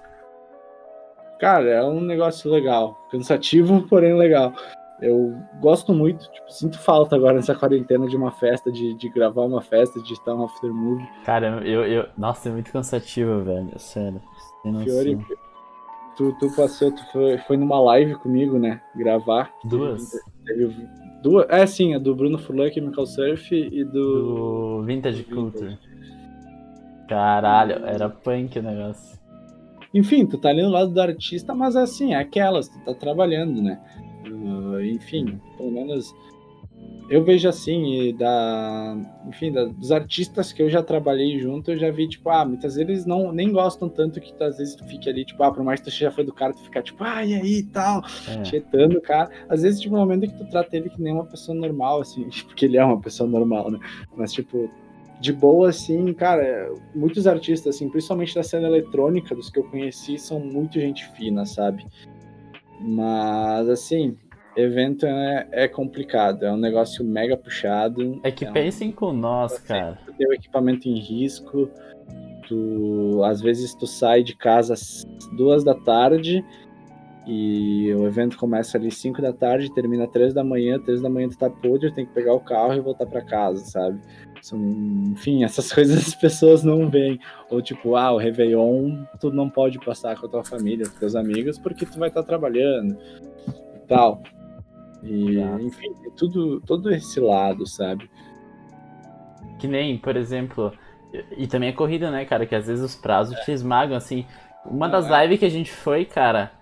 Cara, é um negócio legal. Cansativo, porém legal. Eu gosto muito, tipo, sinto falta agora nessa quarentena de uma festa, de, de gravar uma festa, de estar um after movie. Cara, eu, eu. Nossa, é muito cansativo, velho. Sério. Fiore, Tu, tu passou, tu foi, foi numa live comigo, né? Gravar. Duas? Teve, duas? É, sim, a do Bruno Furlan, Chemical Surf e do. Do Vintage Culture. Caralho, era punk o negócio. Enfim, tu tá ali no lado do artista, mas assim, é aquelas, tu tá trabalhando, né? Uh, enfim, pelo menos eu vejo assim, da, enfim, da, dos artistas que eu já trabalhei junto, eu já vi, tipo, ah, muitas vezes eles não, nem gostam tanto que tu, às vezes tu fique ali, tipo, ah, por mais que tu seja fã do cara, tu ficar, tipo, ah, e aí e tal, é. chetando o cara. Às vezes, tipo, no momento que tu trata ele que nem uma pessoa normal, assim, porque ele é uma pessoa normal, né? Mas, tipo, de boa, assim, cara, muitos artistas, assim, principalmente da cena eletrônica, dos que eu conheci, são muito gente fina, sabe? Mas, assim, evento é, é, complicado, é um negócio mega puxado. É que é pensem com nós, cara. Tu tem o equipamento em risco, tu às vezes tu sai de casa às duas da tarde e o evento começa ali 5 da tarde, termina três da manhã, três da manhã tu tá podre, tem que pegar o carro e voltar para casa, sabe? São, enfim, essas coisas as pessoas não veem. Ou tipo, ah, o Réveillon tu não pode passar com a tua família, com teus amigos, porque tu vai estar tá trabalhando e tal. E, enfim, tudo, todo esse lado, sabe? Que nem, por exemplo, e, também a corrida, né, cara? Que às vezes os prazos é. te esmagam, assim. Uma das é. lives que a gente foi, cara,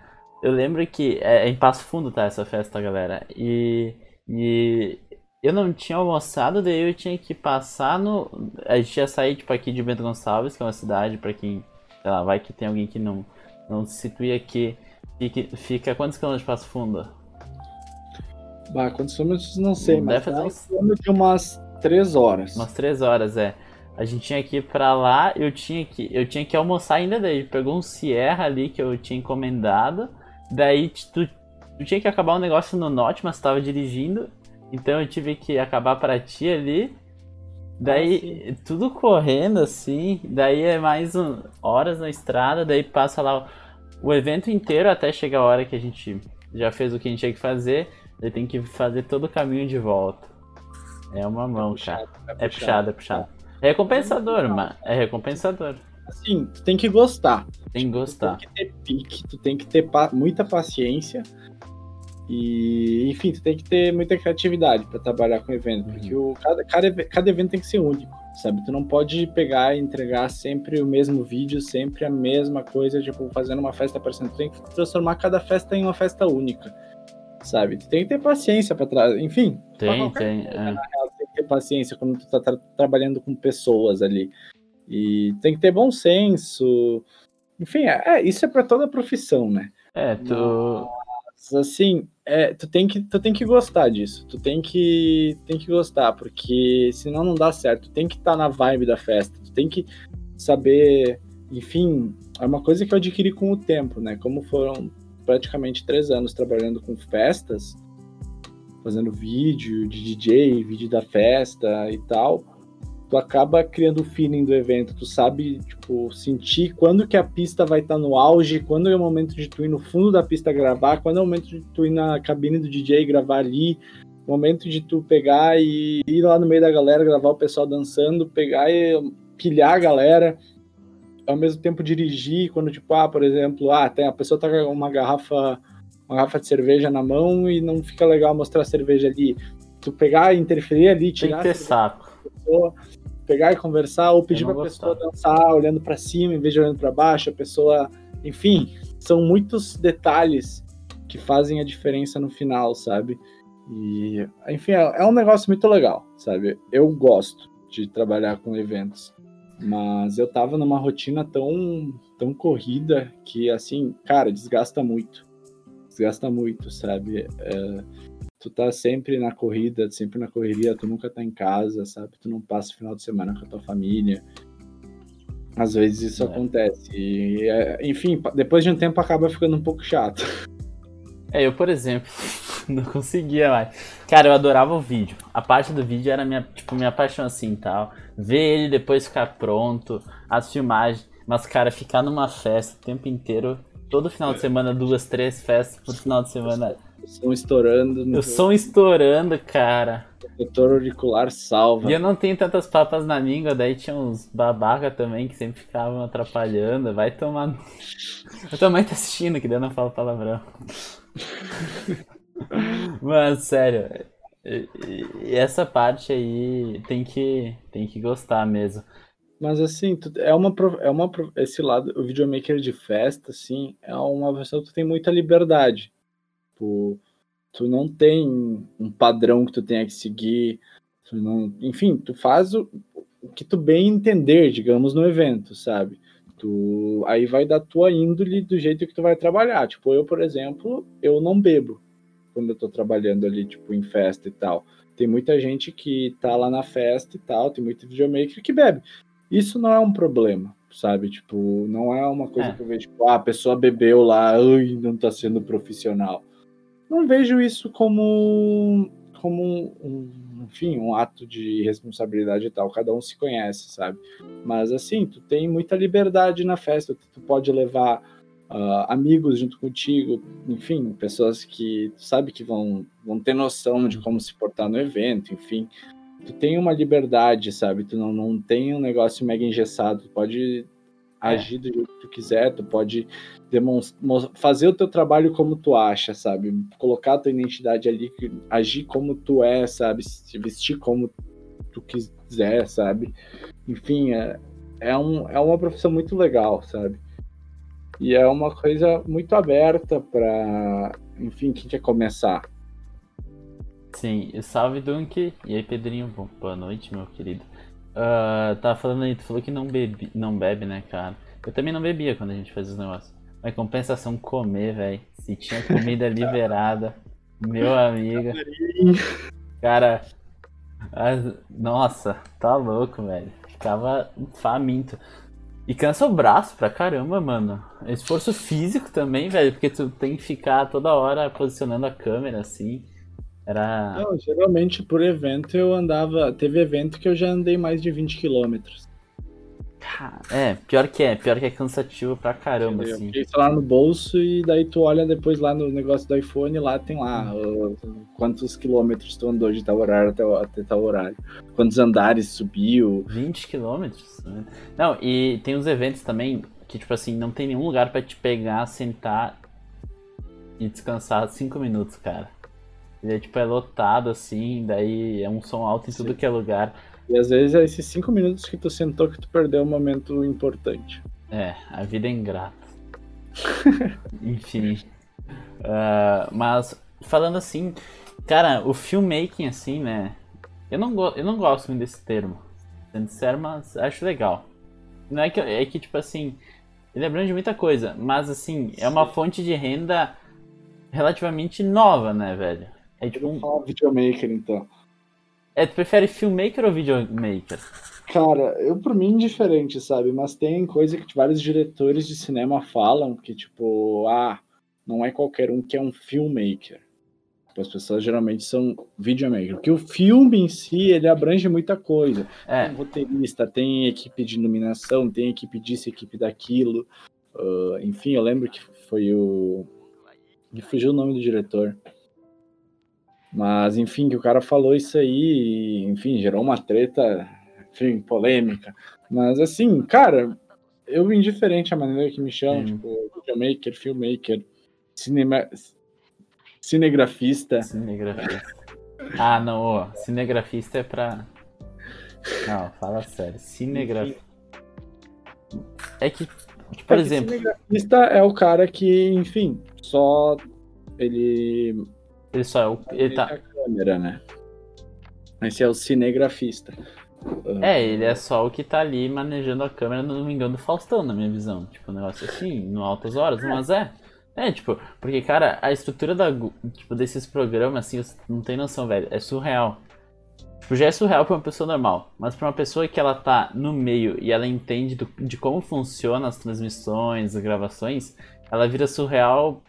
eu lembro que é, é, em Passo Fundo, tá? Essa festa, galera. E, e eu não tinha almoçado, daí eu tinha que passar no. A gente ia sair, tipo, aqui de Bento Gonçalves, que é uma cidade, pra quem. Sei lá, vai que tem alguém que não, não se situa aqui. Fica, fica quantos quilômetros de Passo Fundo? Bah, quantos quilômetros não sei, não mas fazer uns... de umas três horas. Umas três horas, é. A gente tinha que ir pra lá, eu tinha que, eu tinha que almoçar ainda daí. Pegou um Sierra ali que eu tinha encomendado. Daí tu, tu tinha que acabar um negócio no norte, mas tava dirigindo. Então eu tive que acabar pra ti ali. Daí ah, tudo correndo assim. Daí é mais um, horas na estrada. Daí passa lá o, o evento inteiro até chegar a hora que a gente já fez o que a gente tinha que fazer. Ele tem que fazer todo o caminho de volta. É uma mão, é puxado, cara. É, é puxado, é puxado. É recompensador, mas é recompensador. Assim, tu tem que gostar. Tem que gostar. Tu tem que ter pique, tu tem que ter pa muita paciência. E, enfim, tu tem que ter muita criatividade para trabalhar com evento, uhum. porque o, cada, cada, cada evento tem que ser único, sabe? Tu não pode pegar e entregar sempre o mesmo vídeo, sempre a mesma coisa, tipo, fazendo uma festa parecendo. Tu tem que transformar cada festa em uma festa única sabe? Tu tem que ter paciência para trás, enfim. Tem, tem. Coisa, é. real, tem que ter paciência quando tu tá tra trabalhando com pessoas ali. E tem que ter bom senso. Enfim, é, é isso é para toda profissão, né? É, tu. Mas, assim, é, tu, tem que, tu tem que gostar disso. Tu tem que, tem que gostar, porque senão não dá certo. Tu tem que estar tá na vibe da festa. Tu tem que saber, enfim, é uma coisa que eu adquiri com o tempo, né? Como foram praticamente três anos trabalhando com festas, fazendo vídeo de DJ, vídeo da festa e tal, tu acaba criando o feeling do evento, tu sabe, tipo, sentir quando que a pista vai estar tá no auge, quando é o momento de tu ir no fundo da pista gravar, quando é o momento de tu ir na cabine do DJ gravar ali, momento de tu pegar e ir lá no meio da galera, gravar o pessoal dançando, pegar e pilhar a galera, ao mesmo tempo dirigir, quando tipo, ah, por exemplo, ah, tem, a pessoa tá com uma garrafa, uma garrafa de cerveja na mão e não fica legal mostrar a cerveja ali. Tu pegar e interferir ali, tirar Tem que ter saco. Pessoa, pegar e conversar, ou pedir pra pessoa dançar olhando para cima em vez de olhando para baixo, a pessoa, enfim, são muitos detalhes que fazem a diferença no final, sabe? E, enfim, é, é um negócio muito legal, sabe? Eu gosto de trabalhar com eventos, mas eu tava numa rotina tão, tão corrida que, assim, cara, desgasta muito. Desgasta muito, sabe? É, tu tá sempre na corrida, sempre na correria, tu nunca tá em casa, sabe? Tu não passa o final de semana com a tua família. Às vezes isso é. acontece. E, é, enfim, depois de um tempo acaba ficando um pouco chato. É, eu, por exemplo, não conseguia mais. Cara, eu adorava o vídeo. A parte do vídeo era minha, tipo, minha paixão assim tal. Ver ele depois ficar pronto, as filmagens. Mas, cara, ficar numa festa o tempo inteiro, todo final de semana, duas, três festas por final de semana. O som estourando. O som estourando, cara. O doutor auricular salva. E eu não tenho tantas papas na língua, daí tinha uns babaca também que sempre ficavam atrapalhando. Vai tomar. Eu também tá assistindo, que daí eu não falo palavrão. Mas, sério, essa parte aí tem que, tem que gostar mesmo. Mas assim, é uma, é uma esse lado, o videomaker de festa, assim, é uma versão que tu tem muita liberdade. Tu, tu não tem um padrão que tu tenha que seguir. Tu não, enfim, tu faz o, o que tu bem entender, digamos, no evento, sabe? Tu, aí vai da tua índole do jeito que tu vai trabalhar. Tipo, eu, por exemplo, eu não bebo quando eu tô trabalhando ali, tipo, em festa e tal. Tem muita gente que tá lá na festa e tal, tem muito videomaker que bebe. Isso não é um problema, sabe? Tipo, não é uma coisa é. que eu vejo, tipo, ah, a pessoa bebeu lá, ai, não tá sendo profissional. Não vejo isso como, como um, enfim, um ato de responsabilidade e tal. Cada um se conhece, sabe? Mas assim, tu tem muita liberdade na festa, tu pode levar uh, amigos junto contigo, enfim, pessoas que sabe que vão, vão ter noção de como se portar no evento, enfim. Tu tem uma liberdade, sabe? Tu não, não tem um negócio mega engessado, tu pode é. agir do jeito que tu quiser, tu pode fazer o teu trabalho como tu acha, sabe? Colocar a tua identidade ali, agir como tu é, sabe? Se vestir como tu quiser, sabe? Enfim, é, é, um, é uma profissão muito legal, sabe? E é uma coisa muito aberta para, enfim, quem quer começar. Sim, salve Dunk. E aí, Pedrinho, boa noite, meu querido. Uh, tava falando aí, tu falou que não bebe, não bebe, né, cara? Eu também não bebia quando a gente fazia os negócios. Mas compensação comer, velho. Se tinha comida liberada, meu amigo. Cara, as... nossa, tá louco, velho. Ficava faminto. E cansa o braço pra caramba, mano. Esforço físico também, velho, porque tu tem que ficar toda hora posicionando a câmera assim. Era. Não, geralmente por evento eu andava. Teve evento que eu já andei mais de 20 quilômetros. É, pior que é, pior que é cansativo pra caramba, Entendeu? assim. Porque lá no bolso e daí tu olha depois lá no negócio do iPhone, lá tem lá uh, quantos quilômetros tu andou de tal horário até, até tal horário. Quantos andares subiu. 20 quilômetros? Né? Não, e tem uns eventos também que, tipo assim, não tem nenhum lugar para te pegar, sentar e descansar 5 minutos, cara. E aí, tipo, é lotado, assim, daí é um som alto em Sim. tudo que é lugar. E às vezes é esses cinco minutos que tu sentou que tu perdeu um momento importante. É, a vida é ingrata. Enfim. Uh, mas falando assim, cara, o filmmaking assim, né? Eu não, eu não gosto muito desse termo. Sendo sincero, mas acho legal. Não é que, é que, tipo assim, ele abrange muita coisa, mas assim, é uma fonte de renda relativamente nova, né, velho? É tipo um. videomaker, então. É, tu prefere filmmaker ou videomaker? Cara, eu por mim indiferente, sabe? Mas tem coisa que vários diretores de cinema falam que, tipo, ah, não é qualquer um que é um filmmaker. As pessoas geralmente são videomaker. Porque o filme em si, ele abrange muita coisa. É. Tem roteirista, tem equipe de iluminação, tem equipe disso, equipe daquilo. Uh, enfim, eu lembro que foi o. Me fugiu o nome do diretor. Mas, enfim, que o cara falou isso aí, e, enfim, gerou uma treta, enfim, polêmica. Mas, assim, cara, eu indiferente a maneira que me chamam, hum. tipo, videomaker, filmmaker, cinema, cinegrafista. Cinegrafista. Ah, não, ó, cinegrafista é pra. Não, fala sério. Cinegrafista. É que, por é exemplo. cinegrafista é o cara que, enfim, só ele ele só é o. Ele tá... câmera, né? Esse é o cinegrafista. É, ele é só o que tá ali manejando a câmera, não me engano, do Faustão, na minha visão. Tipo, um negócio assim, no altas horas, mas é. É, tipo, porque, cara, a estrutura da, tipo, desses programas, assim, não tem noção, velho. É surreal. Tipo, já é surreal pra uma pessoa normal. Mas pra uma pessoa que ela tá no meio e ela entende do, de como funcionam as transmissões, as gravações, ela vira surreal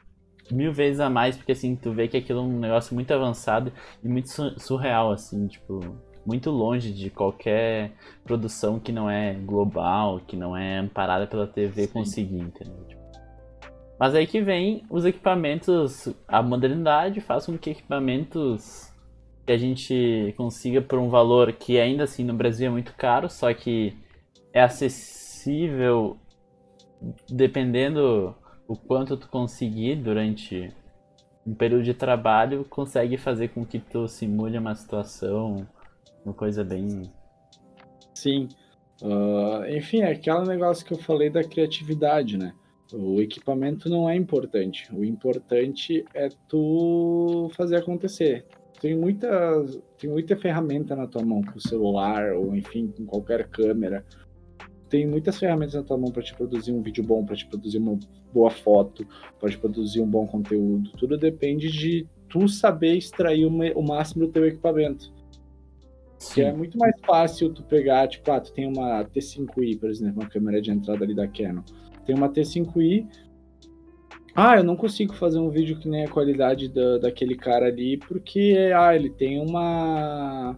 mil vezes a mais, porque assim, tu vê que aquilo é um negócio muito avançado e muito surreal, assim, tipo, muito longe de qualquer produção que não é global, que não é amparada pela TV Sim. conseguir, entendeu? Tipo, mas aí que vem os equipamentos, a modernidade faz com que equipamentos que a gente consiga por um valor que ainda assim no Brasil é muito caro, só que é acessível dependendo o quanto tu conseguir durante um período de trabalho consegue fazer com que tu simule uma situação, uma coisa bem. Sim. Uh, enfim, é aquele negócio que eu falei da criatividade, né? O equipamento não é importante. O importante é tu fazer acontecer. Tem muita, tem muita ferramenta na tua mão, com o celular, ou enfim, com qualquer câmera tem muitas ferramentas na tua mão para te produzir um vídeo bom, para te produzir uma boa foto, para te produzir um bom conteúdo. Tudo depende de tu saber extrair o máximo do teu equipamento. Que é muito mais fácil tu pegar, tipo, ah, tu tem uma T5i, por exemplo, uma câmera de entrada ali da Canon. Tem uma T5i. Ah, eu não consigo fazer um vídeo que nem a qualidade da, daquele cara ali, porque ah, ele tem uma.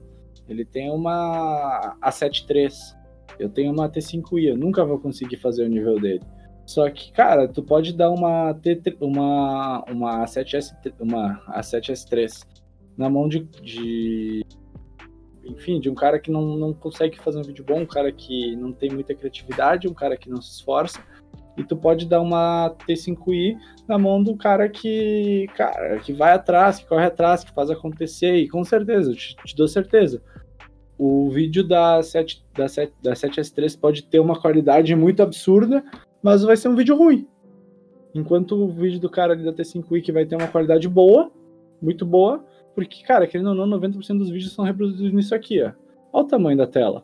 Ele tem uma A7 III. Eu tenho uma T5i, eu nunca vou conseguir fazer o nível dele. Só que, cara, tu pode dar uma T uma uma A7S uma A7S3 na mão de, de enfim, de um cara que não, não consegue fazer um vídeo bom, um cara que não tem muita criatividade, um cara que não se esforça, e tu pode dar uma T5i na mão do cara que, cara, que vai atrás, que corre atrás, que faz acontecer, e com certeza, te, te dou certeza, o vídeo da, 7, da, 7, da 7S3 pode ter uma qualidade muito absurda, mas vai ser um vídeo ruim. Enquanto o vídeo do cara ali da T5i que vai ter uma qualidade boa, muito boa, porque, cara, querendo ou não, 90% dos vídeos são reproduzidos nisso aqui, ó. Olha o tamanho da tela.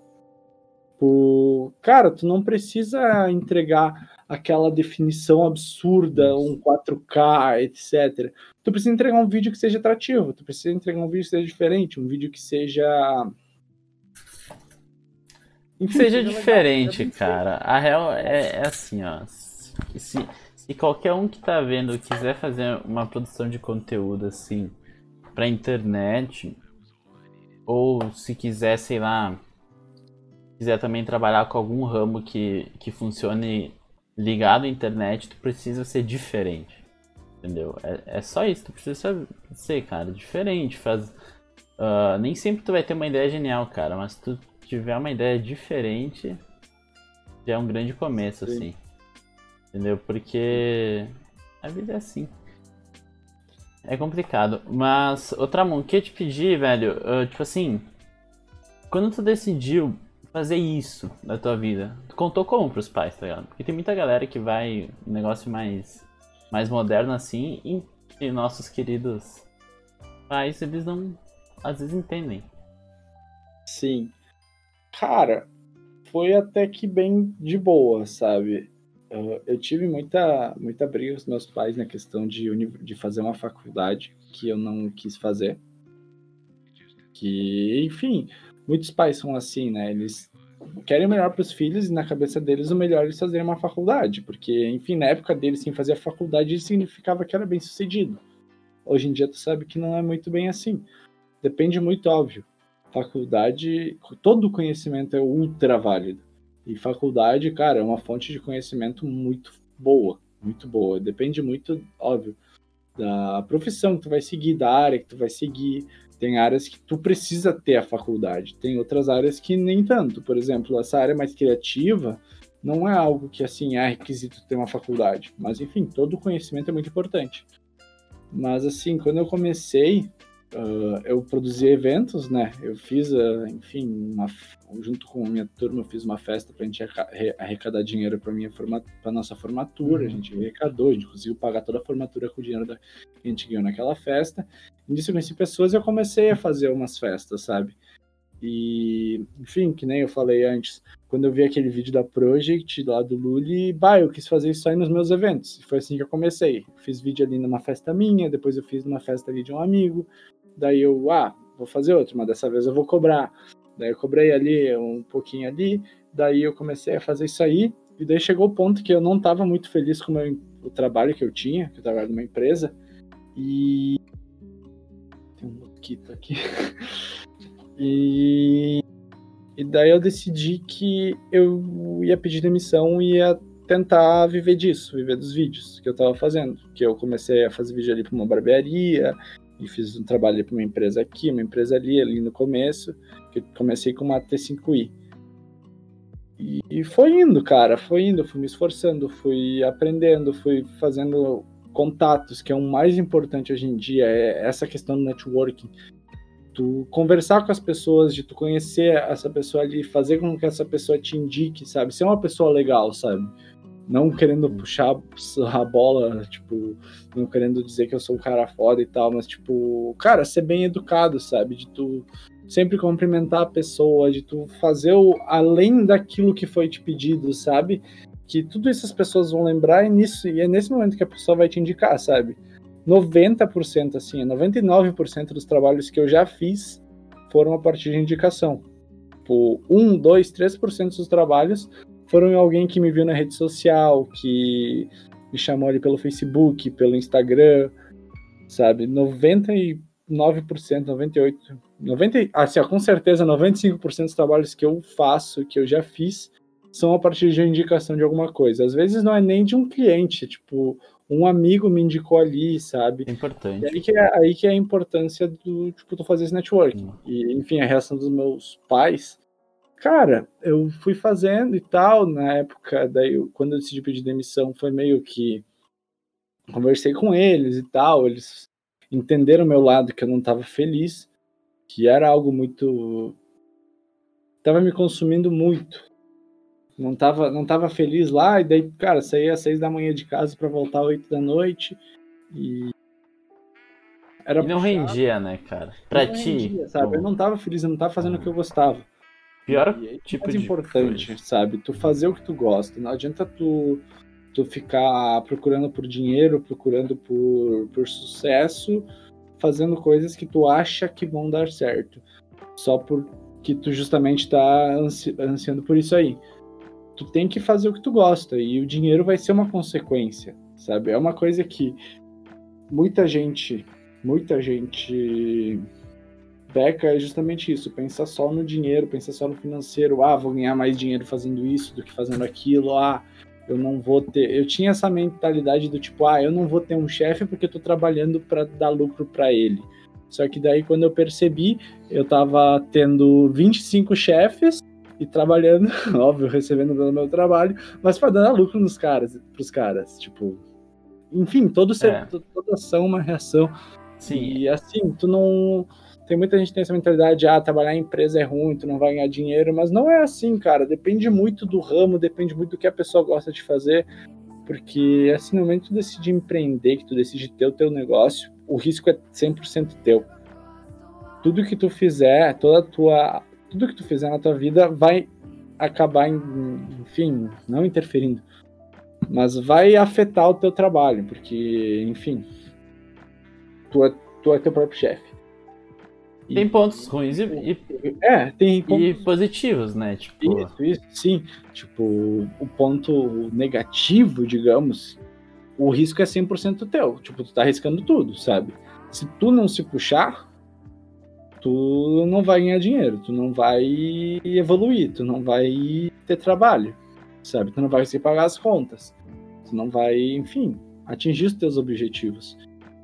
O... Cara, tu não precisa entregar aquela definição absurda, um 4K, etc. Tu precisa entregar um vídeo que seja atrativo, tu precisa entregar um vídeo que seja diferente, um vídeo que seja enfim, seja diferente, cara. A real é, é assim, ó. Se, se qualquer um que tá vendo quiser fazer uma produção de conteúdo assim pra internet, ou se quiser, sei lá, quiser também trabalhar com algum ramo que, que funcione ligado à internet, tu precisa ser diferente. Entendeu? É, é só isso, tu precisa ser, cara, diferente. Faz, uh, nem sempre tu vai ter uma ideia genial, cara, mas tu tiver uma ideia diferente, já é um grande começo, Sim. assim. Entendeu? Porque a vida é assim. É complicado. Mas, outra mão, que eu te pedi, velho, uh, tipo assim, quando tu decidiu fazer isso na tua vida, tu contou como pros pais, tá ligado? Porque tem muita galera que vai um negócio mais, mais moderno assim e, e nossos queridos pais, eles não, às vezes entendem. Sim. Cara, foi até que bem de boa, sabe? Eu, tive muita, muita briga com meus pais na questão de, de fazer uma faculdade que eu não quis fazer. Que, enfim, muitos pais são assim, né? Eles querem o melhor para os filhos e na cabeça deles o melhor é eles fazerem uma faculdade, porque, enfim, na época deles, sim, fazer a faculdade significava que era bem sucedido. Hoje em dia tu sabe que não é muito bem assim. Depende muito, óbvio. Faculdade, todo conhecimento é ultra válido. E faculdade, cara, é uma fonte de conhecimento muito boa, muito boa. Depende muito, óbvio, da profissão que tu vai seguir, da área que tu vai seguir. Tem áreas que tu precisa ter a faculdade, tem outras áreas que nem tanto. Por exemplo, essa área mais criativa não é algo que assim é requisito ter uma faculdade, mas enfim, todo conhecimento é muito importante. Mas assim, quando eu comecei, uh, eu produzi eventos, né? Eu fiz, uh, enfim, uma, junto com a minha turma, eu fiz uma festa para a gente arrecadar dinheiro para minha forma, para nossa formatura. Uhum. A gente arrecadou, a gente conseguiu pagar toda a formatura com o dinheiro da, que a gente ganhou naquela festa. E nisso eu conheci pessoas e eu comecei a fazer umas festas, sabe? E, enfim, que nem eu falei antes, quando eu vi aquele vídeo da Project lá do Luli, bah, eu quis fazer isso aí nos meus eventos. E foi assim que eu comecei. Fiz vídeo ali numa festa minha, depois eu fiz numa festa ali de um amigo. Daí eu, ah, vou fazer outro, mas dessa vez eu vou cobrar. Daí eu cobrei ali um pouquinho ali, daí eu comecei a fazer isso aí. E daí chegou o ponto que eu não estava muito feliz com o, meu, o trabalho que eu tinha, que eu trabalhava numa empresa. E. Tem um mosquito aqui. e e daí eu decidi que eu ia pedir demissão e ia tentar viver disso, viver dos vídeos que eu tava fazendo. Que eu comecei a fazer vídeo ali para uma barbearia e fiz um trabalho para uma empresa aqui, uma empresa ali, ali no começo, que comecei com uma T5i. E foi indo, cara, foi indo, fui me esforçando, fui aprendendo, fui fazendo contatos, que é o mais importante hoje em dia, é essa questão do networking tu conversar com as pessoas, de tu conhecer essa pessoa ali, fazer com que essa pessoa te indique, sabe? Ser uma pessoa legal, sabe? Não querendo puxar a bola, tipo, não querendo dizer que eu sou um cara foda e tal, mas, tipo, cara, ser bem educado, sabe? De tu sempre cumprimentar a pessoa, de tu fazer o além daquilo que foi te pedido, sabe? Que tudo isso as pessoas vão lembrar e nisso, e é nesse momento que a pessoa vai te indicar, sabe? 90%, assim, 99% dos trabalhos que eu já fiz foram a partir de indicação. Por 1, 2, 3% dos trabalhos foram alguém que me viu na rede social, que me chamou ali pelo Facebook, pelo Instagram, sabe? 99%, 98%, 90, assim, ó, com certeza 95% dos trabalhos que eu faço, que eu já fiz, são a partir de indicação de alguma coisa. Às vezes não é nem de um cliente, tipo, um amigo me indicou ali, sabe? É importante. E aí que é, aí que é a importância do, tipo, tu fazer esse networking. E, enfim, a reação dos meus pais. Cara, eu fui fazendo e tal, na época, daí, quando eu decidi pedir demissão, foi meio que. Conversei com eles e tal, eles entenderam meu lado que eu não estava feliz, que era algo muito. Tava me consumindo muito, não tava, não tava feliz lá, e daí, cara, saía às seis da manhã de casa para voltar às oito da noite. E. Era e não puxado. rendia, né, cara? Pra não ti. Rendia, sabe? Eu não tava feliz, eu não tava fazendo o que eu gostava. Pior e aí, tipo mais de importante, coisa. sabe? Tu fazer o que tu gosta. Não adianta tu, tu ficar procurando por dinheiro, procurando por, por sucesso, fazendo coisas que tu acha que vão dar certo. Só porque tu justamente tá ansi ansiando por isso aí tu tem que fazer o que tu gosta e o dinheiro vai ser uma consequência, sabe? É uma coisa que muita gente, muita gente peca é justamente isso, pensa só no dinheiro, pensa só no financeiro, ah, vou ganhar mais dinheiro fazendo isso do que fazendo aquilo, ah, eu não vou ter, eu tinha essa mentalidade do tipo, ah, eu não vou ter um chefe porque eu tô trabalhando para dar lucro para ele. Só que daí quando eu percebi, eu tava tendo 25 chefes e trabalhando, óbvio, recebendo pelo meu trabalho, mas para dar lucro nos caras, pros caras, tipo, enfim, todo ser, é. toda ação uma reação. Sim. E assim, tu não tem muita gente que tem essa mentalidade, ah, trabalhar em empresa é ruim, tu não vai ganhar dinheiro, mas não é assim, cara. Depende muito do ramo, depende muito do que a pessoa gosta de fazer, porque assim, no momento que tu decide empreender, que tu decide ter o teu negócio, o risco é 100% teu. Tudo que tu fizer, toda tua tudo que tu fizer na tua vida vai acabar, enfim, não interferindo, mas vai afetar o teu trabalho, porque, enfim, tu é, tu é teu próprio chefe. Tem pontos ruins e, e, é, tem pontos... e positivos, né? Tipo... Isso, isso, sim. Tipo, o ponto negativo, digamos, o risco é 100% teu. Tipo, tu tá arriscando tudo, sabe? Se tu não se puxar, tu não vai ganhar dinheiro, tu não vai evoluir, tu não vai ter trabalho, sabe? Tu não vai conseguir pagar as contas, tu não vai, enfim, atingir os teus objetivos.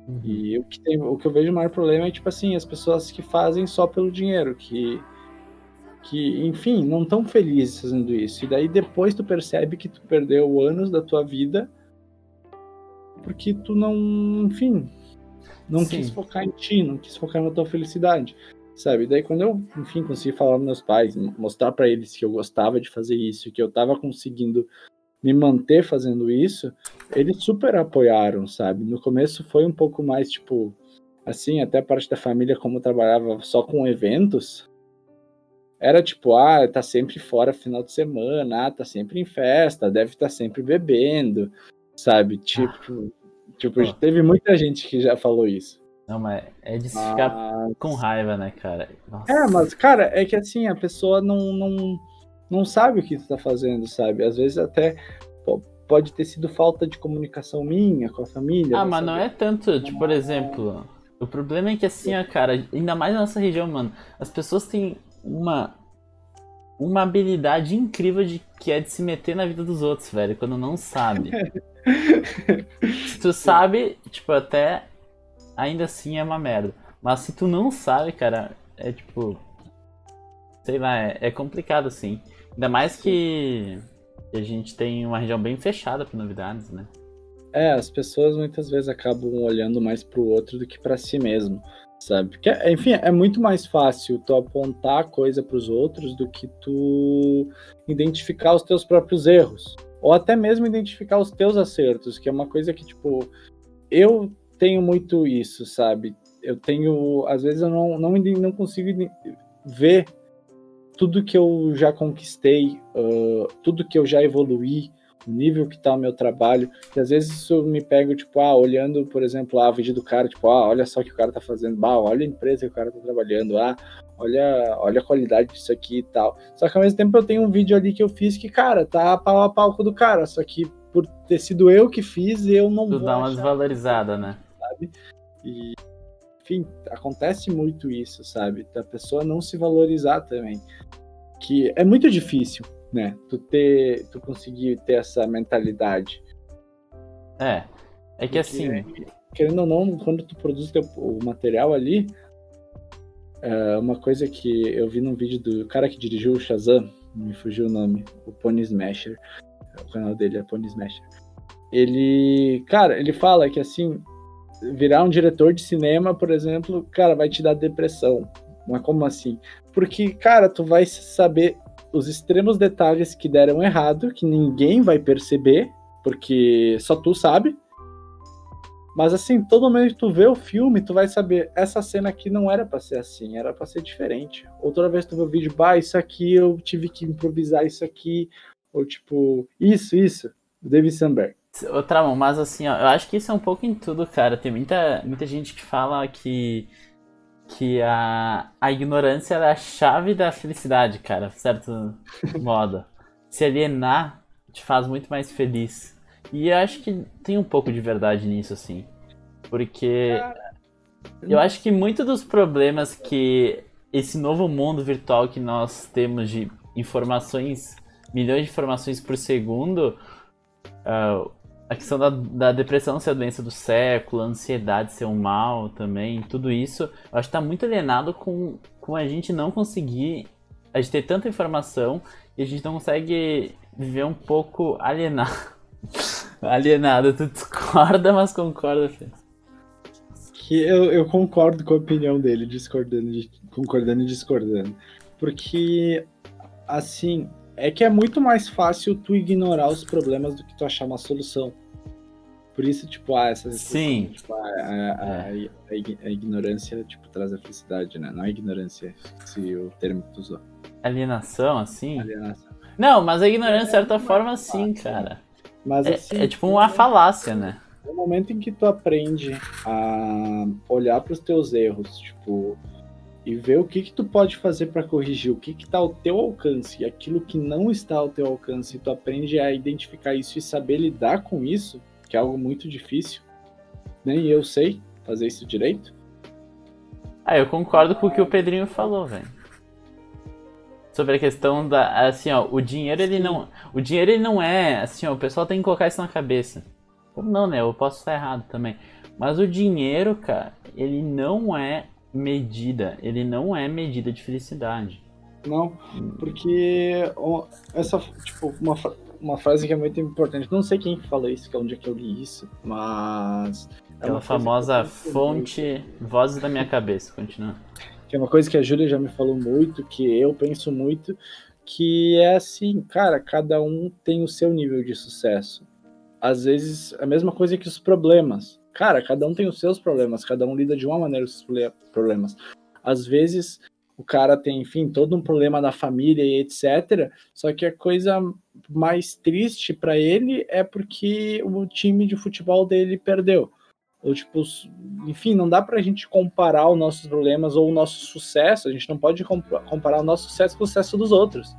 Uhum. E o que, tem, o que eu vejo o maior problema é, tipo assim, as pessoas que fazem só pelo dinheiro, que, que enfim, não estão felizes fazendo isso. E daí depois tu percebe que tu perdeu anos da tua vida porque tu não, enfim, não Sim. quis focar em ti, não quis focar na tua felicidade, sabe? Daí quando eu, enfim, consegui falar para meus pais, mostrar para eles que eu gostava de fazer isso, que eu tava conseguindo me manter fazendo isso, eles super apoiaram, sabe? No começo foi um pouco mais tipo assim, até a parte da família como trabalhava só com eventos, era tipo, ah, tá sempre fora final de semana, ah, tá sempre em festa, deve estar tá sempre bebendo, sabe? Tipo, tipo, oh. teve muita gente que já falou isso. Não, mas é de se ficar mas... com raiva, né, cara? Nossa. É, mas, cara, é que assim, a pessoa não, não, não sabe o que tu tá fazendo, sabe? Às vezes até pode ter sido falta de comunicação minha com a família. Ah, mas saber. não é tanto, tipo, por exemplo, o problema é que assim, ó, cara, ainda mais na nossa região, mano, as pessoas têm uma uma habilidade incrível de que é de se meter na vida dos outros, velho, quando não sabe. se tu sabe, tipo, até ainda assim é uma merda. Mas se tu não sabe, cara, é tipo. Sei lá, é, é complicado assim. Ainda mais que, a gente tem uma região bem fechada para novidades, né? É, as pessoas muitas vezes acabam olhando mais pro outro do que para si mesmo, sabe? Porque, enfim, é muito mais fácil tu apontar coisa para os outros do que tu identificar os teus próprios erros, ou até mesmo identificar os teus acertos, que é uma coisa que, tipo, eu tenho muito isso, sabe? Eu tenho, às vezes eu não, não, não consigo ver tudo que eu já conquistei, uh, tudo que eu já evoluí, o nível que tá o meu trabalho, e às vezes isso me pega, tipo, ah, olhando, por exemplo, a vídeo do cara, tipo, ah, olha só o que o cara tá fazendo, bah, olha a empresa que o cara tá trabalhando, ah, olha, olha a qualidade disso aqui e tal. Só que ao mesmo tempo eu tenho um vídeo ali que eu fiz que, cara, tá pau a pau com do cara, só que por ter sido eu que fiz, eu não tu vou dá uma desvalorizada, né? Sabe? E, enfim, acontece muito isso, sabe? Da pessoa não se valorizar também. Que é muito difícil, né? Tu ter, tu conseguir ter essa mentalidade. É. É que Porque, assim. Querendo ou não, quando tu produz teu, o material ali, é uma coisa que eu vi num vídeo do cara que dirigiu o Shazam, me fugiu o nome, o Pony Smasher. O canal dele é Pony Smasher. Ele, cara, ele fala que assim, virar um diretor de cinema, por exemplo, cara, vai te dar depressão. Mas como assim? Porque, cara, tu vai saber os extremos detalhes que deram errado, que ninguém vai perceber, porque só tu sabe. Mas assim, todo momento que tu vê o filme, tu vai saber, essa cena aqui não era para ser assim, era para ser diferente. Ou toda vez tu vê o vídeo, bah, isso aqui eu tive que improvisar isso aqui, ou tipo, isso, isso, David Sandberg. Outra mão, mas assim, ó, eu acho que isso é um pouco em tudo, cara. Tem muita, muita gente que fala que que a, a ignorância é a chave da felicidade, cara, certo modo. Se alienar te faz muito mais feliz. E eu acho que tem um pouco de verdade nisso, assim. Porque eu acho que muitos dos problemas que esse novo mundo virtual que nós temos de informações, milhões de informações por segundo, uh, a questão da, da, depressão ser a doença do século, a ansiedade ser um mal também, tudo isso, eu acho que tá muito alienado com, com a gente não conseguir, a gente ter tanta informação e a gente não consegue viver um pouco alienado. alienado, tu discorda, mas concorda, Fê. Que eu, eu concordo com a opinião dele, discordando, concordando e discordando. Porque, assim, é que é muito mais fácil tu ignorar os problemas do que tu achar uma solução. Por isso, tipo, ah, essa Sim. Tipo, a, a, é. a, a, ignorância, tipo, traz a felicidade, né? Não é ignorância, se o termo que tu usou. Alienação, assim? Alienação. Não, mas a ignorância, de certa é forma, sim, cara. Mas, é, assim, é, tipo uma falácia, né? No momento em que tu aprende a olhar para os teus erros, tipo, e ver o que que tu pode fazer para corrigir, o que que tá ao teu alcance, e aquilo que não está ao teu alcance, e tu aprende a identificar isso e saber lidar com isso, que é algo muito difícil. Nem eu sei fazer isso direito. Ah, eu concordo com o que o Pedrinho falou, velho. Sobre a questão da, assim, ó, o dinheiro ele não, o dinheiro ele não é, assim, ó, o pessoal tem que colocar isso na cabeça. Ou não, né? Eu posso estar errado também. Mas o dinheiro, cara, ele não é medida, ele não é medida de felicidade. Não, porque essa, tipo, uma, uma frase que é muito importante, não sei quem falou isso, que é onde é que eu li isso, mas... É Aquela famosa fonte, vozes da minha cabeça, continua. Que é uma coisa que a Júlia já me falou muito, que eu penso muito, que é assim, cara, cada um tem o seu nível de sucesso. Às vezes, a mesma coisa que os problemas cara, cada um tem os seus problemas, cada um lida de uma maneira os seus problemas. Às vezes o cara tem, enfim, todo um problema na família e etc. Só que a coisa mais triste para ele é porque o time de futebol dele perdeu. Ou tipo, enfim, não dá pra gente comparar os nossos problemas ou o nosso sucesso, a gente não pode comparar o nosso sucesso com o sucesso dos outros.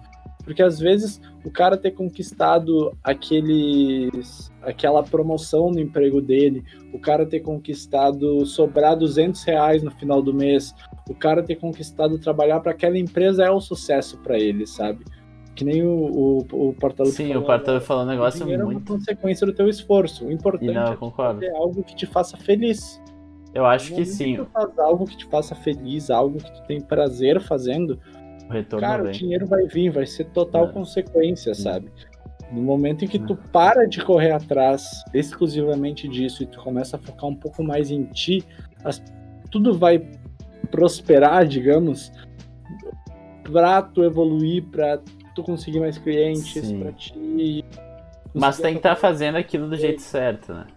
Porque às vezes o cara ter conquistado aqueles, aquela promoção no emprego dele, o cara ter conquistado sobrar 200 reais no final do mês, o cara ter conquistado trabalhar para aquela empresa é o sucesso para ele, sabe? Que nem o, o, o Portalo Sim, falou, o Portalo falou um negócio muito. É uma consequência do teu esforço. O importante não, é fazer algo que te faça feliz. Eu acho que sim. Faz algo que te faça feliz, algo que tu tem prazer fazendo, o retorno Cara, vem. o dinheiro vai vir, vai ser total é. consequência, sabe? No momento em que tu para de correr atrás exclusivamente disso e tu começa a focar um pouco mais em ti, as, tudo vai prosperar, digamos, pra tu evoluir, pra tu conseguir mais clientes, Sim. pra ti. Mas tem que estar tá fazendo aquilo do jeito certo, né?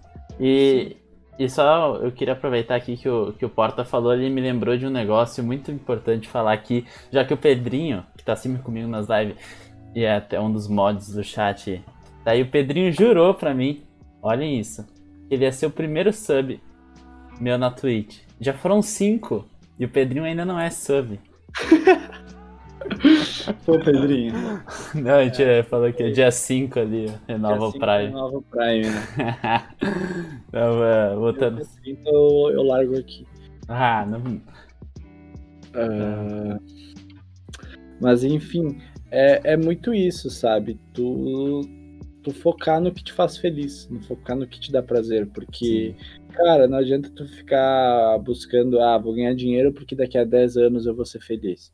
E, e só eu queria aproveitar aqui que o, que o Porta falou, ele me lembrou de um negócio muito importante falar aqui, já que o Pedrinho, que tá sempre comigo nas lives, e é até um dos mods do chat, daí o Pedrinho jurou pra mim, olhem isso, ele ia ser o primeiro sub meu na Twitch. Já foram cinco, e o Pedrinho ainda não é sub. Pô, Pedrinho. Não, a gente é, falou que é dia 5 ali, renova o Prime. Renova o Prime, né? não, é, voltando. Então eu largo aqui. Ah, não. Uh... Mas enfim, é, é muito isso, sabe? Tu, tu focar no que te faz feliz, no focar no que te dá prazer, porque, Sim. cara, não adianta tu ficar buscando, ah, vou ganhar dinheiro porque daqui a 10 anos eu vou ser feliz.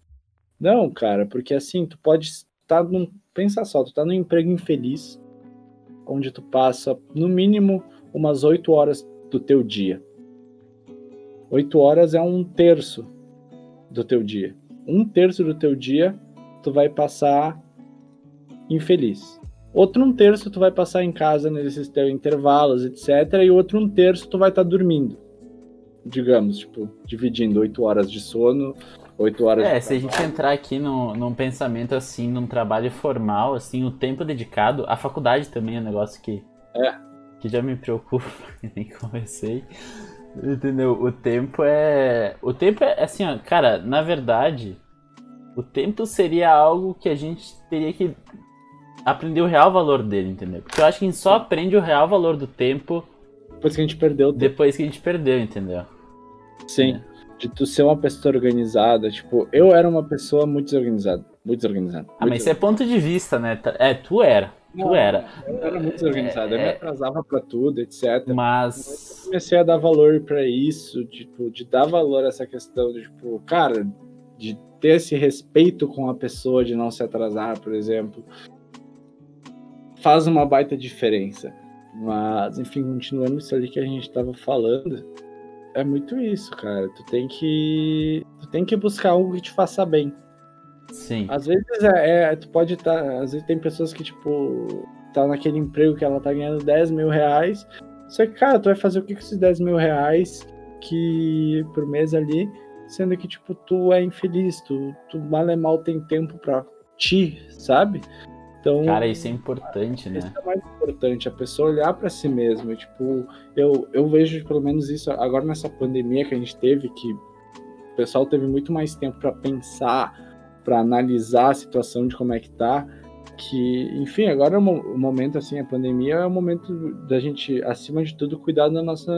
Não, cara, porque assim, tu pode estar num. Pensa só, tu tá num emprego infeliz, onde tu passa, no mínimo, umas oito horas do teu dia. Oito horas é um terço do teu dia. Um terço do teu dia tu vai passar infeliz. Outro um terço tu vai passar em casa nesses teus intervalos, etc. E outro um terço tu vai estar tá dormindo. Digamos, tipo, dividindo oito horas de sono 8 horas. É, se a gente entrar aqui no, num pensamento assim, num trabalho formal, assim, o tempo dedicado, a faculdade também é um negócio que, é. que já me preocupa, nem comecei. Entendeu? O tempo é. O tempo é assim, ó, cara, na verdade, o tempo seria algo que a gente teria que aprender o real valor dele, entendeu? Porque eu acho que a gente só aprende o real valor do tempo depois que a gente perdeu. Depois que a gente perdeu, entendeu? Sim. É de tu ser uma pessoa organizada. Tipo, eu era uma pessoa muito desorganizada. Muito desorganizada. Ah, mas isso é ponto de vista, né? É, tu era. Não, tu era. Eu era muito desorganizado. É, eu me atrasava pra tudo, etc. Mas. Eu comecei a dar valor para isso, tipo, de dar valor a essa questão de, tipo, cara, de ter esse respeito com a pessoa, de não se atrasar, por exemplo. Faz uma baita diferença. Mas, enfim, continuando isso ali que a gente tava falando é muito isso, cara. Tu tem que. Tu tem que buscar algo que te faça bem. Sim. Às vezes é, é tu pode estar. Tá, às vezes tem pessoas que, tipo, tá naquele emprego que ela tá ganhando 10 mil reais. Só que, cara, tu vai fazer o que com esses 10 mil reais que por mês ali, sendo que, tipo, tu é infeliz, tu, tu mal é mal tem tempo pra ti, sabe? Então, Cara, isso é importante, né? Isso é mais importante, a pessoa olhar para si mesma. Tipo, eu, eu vejo pelo menos isso agora nessa pandemia que a gente teve, que pessoal teve muito mais tempo para pensar, para analisar a situação de como é que tá, que, enfim, agora é o momento, assim, a pandemia é o momento da gente, acima de tudo, cuidar da nossa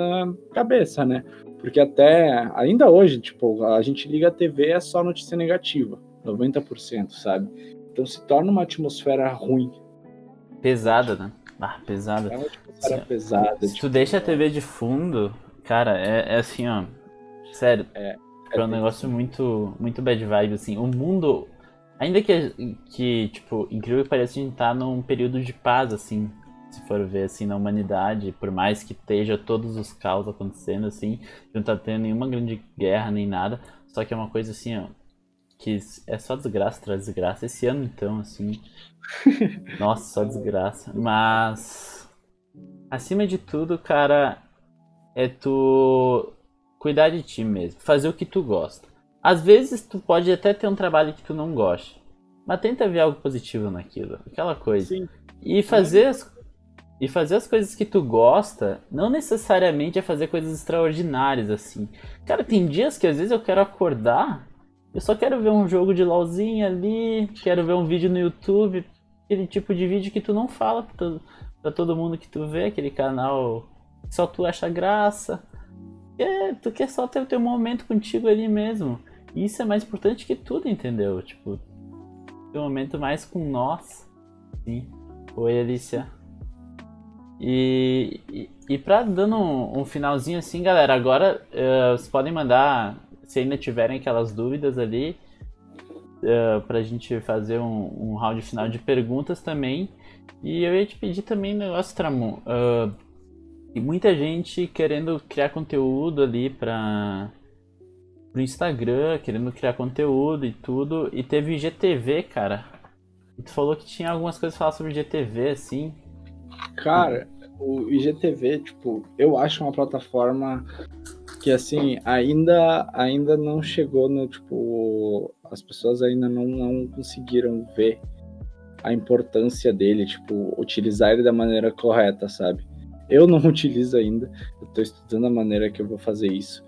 cabeça, né? Porque até, ainda hoje, tipo, a gente liga a TV é só notícia negativa, 90%, sabe? Então se torna uma atmosfera ruim. Pesada, né? Ah, pesada. É uma atmosfera se, pesada. Se tipo... tu deixa a TV de fundo, cara, é, é assim, ó. Sério. É, é, é um negócio muito, muito bad vibe, assim. O mundo. Ainda que, que, tipo, incrível que pareça, a gente tá num período de paz, assim, se for ver, assim, na humanidade, por mais que esteja todos os caos acontecendo, assim, não tá tendo nenhuma grande guerra nem nada, só que é uma coisa, assim, ó, que é só desgraça traz desgraça. Esse ano, então, assim. nossa, só desgraça. Mas. Acima de tudo, cara, é tu cuidar de ti mesmo. Fazer o que tu gosta. Às vezes tu pode até ter um trabalho que tu não goste. Mas tenta ver algo positivo naquilo. Aquela coisa. Sim. E fazer as, e fazer as coisas que tu gosta, não necessariamente é fazer coisas extraordinárias assim. Cara, tem dias que às vezes eu quero acordar eu só quero ver um jogo de LOLzinho ali, quero ver um vídeo no YouTube, aquele tipo de vídeo que tu não fala pra todo, pra todo mundo que tu vê, aquele canal que só tu acha graça. É, tu quer só ter o teu momento contigo ali mesmo. E isso é mais importante que tudo, entendeu? Tipo, ter um momento mais com nós. Sim. Oi, Alicia. E, e, e pra dando um, um finalzinho assim, galera, agora uh, vocês podem mandar se ainda tiverem aquelas dúvidas ali, uh, eh, para a gente fazer um, um, round final de perguntas também. E eu ia te pedir também um negócio, Tramon. Uh, e muita gente querendo criar conteúdo ali para o Instagram, querendo criar conteúdo e tudo. E teve IGTV, cara. E tu falou que tinha algumas coisas a falar sobre IGTV, assim. Cara, o IGTV, tipo, eu acho uma plataforma que assim, ainda ainda não chegou no tipo, as pessoas ainda não, não conseguiram ver a importância dele, tipo, utilizar ele da maneira correta, sabe? Eu não utilizo ainda, eu tô estudando a maneira que eu vou fazer isso.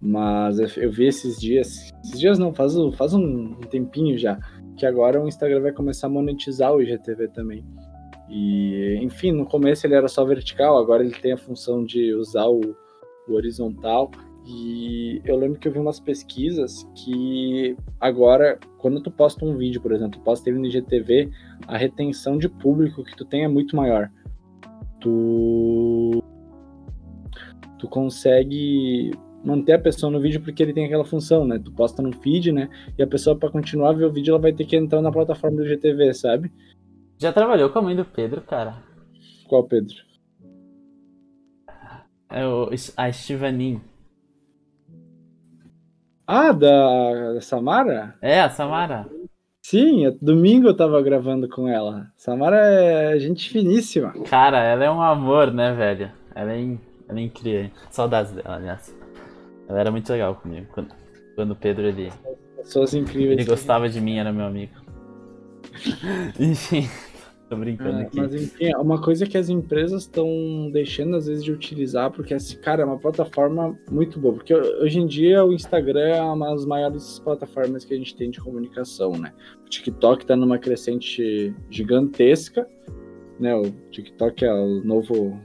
Mas eu vi esses dias, esses dias não, faz, faz um tempinho já, que agora o Instagram vai começar a monetizar o IGTV também. E, enfim, no começo ele era só vertical, agora ele tem a função de usar o, horizontal. E eu lembro que eu vi umas pesquisas que agora, quando tu posta um vídeo, por exemplo, tu posta ele no IGTV, a retenção de público que tu tem é muito maior. Tu tu consegue manter a pessoa no vídeo porque ele tem aquela função, né? Tu posta no feed, né? E a pessoa para continuar a ver o vídeo, ela vai ter que entrar na plataforma do IGTV, sabe? Já trabalhou com a mãe do Pedro, cara? Qual Pedro? É o, a Stevanin. Ah, da, da Samara? É, a Samara. Sim, domingo eu tava gravando com ela. Samara é gente finíssima. Cara, ela é um amor, né, velho? Ela é, in, ela é incrível. Saudades dela, aliás. Ela era muito legal comigo. Quando, quando o Pedro ele. Pessoas incríveis. Ele gostava de mim, era meu amigo. Enfim. Tô brincando é, aqui. Mas enfim, é uma coisa que as empresas estão deixando às vezes de utilizar, porque esse cara é uma plataforma muito boa. Porque hoje em dia o Instagram é uma das maiores plataformas que a gente tem de comunicação, né? O TikTok tá numa crescente gigantesca, né? O TikTok é o novo.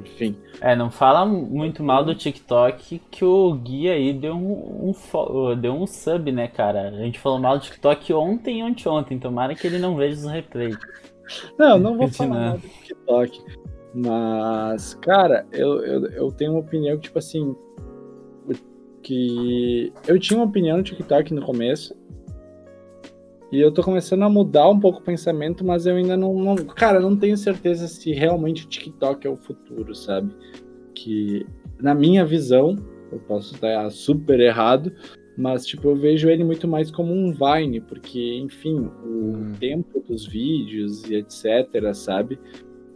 Enfim. É, não fala muito mal do TikTok que o Gui aí deu um, um, deu um sub, né, cara? A gente falou mal do TikTok ontem e ontem, tomara que ele não veja os replays. Não, não vou falar nada do TikTok. Mas, cara, eu, eu, eu tenho uma opinião que, tipo assim. Que eu tinha uma opinião no TikTok no começo. E eu tô começando a mudar um pouco o pensamento, mas eu ainda não, não. Cara, eu não tenho certeza se realmente o TikTok é o futuro, sabe? Que, na minha visão, eu posso estar super errado, mas, tipo, eu vejo ele muito mais como um Vine, porque, enfim, o hum. tempo dos vídeos e etc, sabe?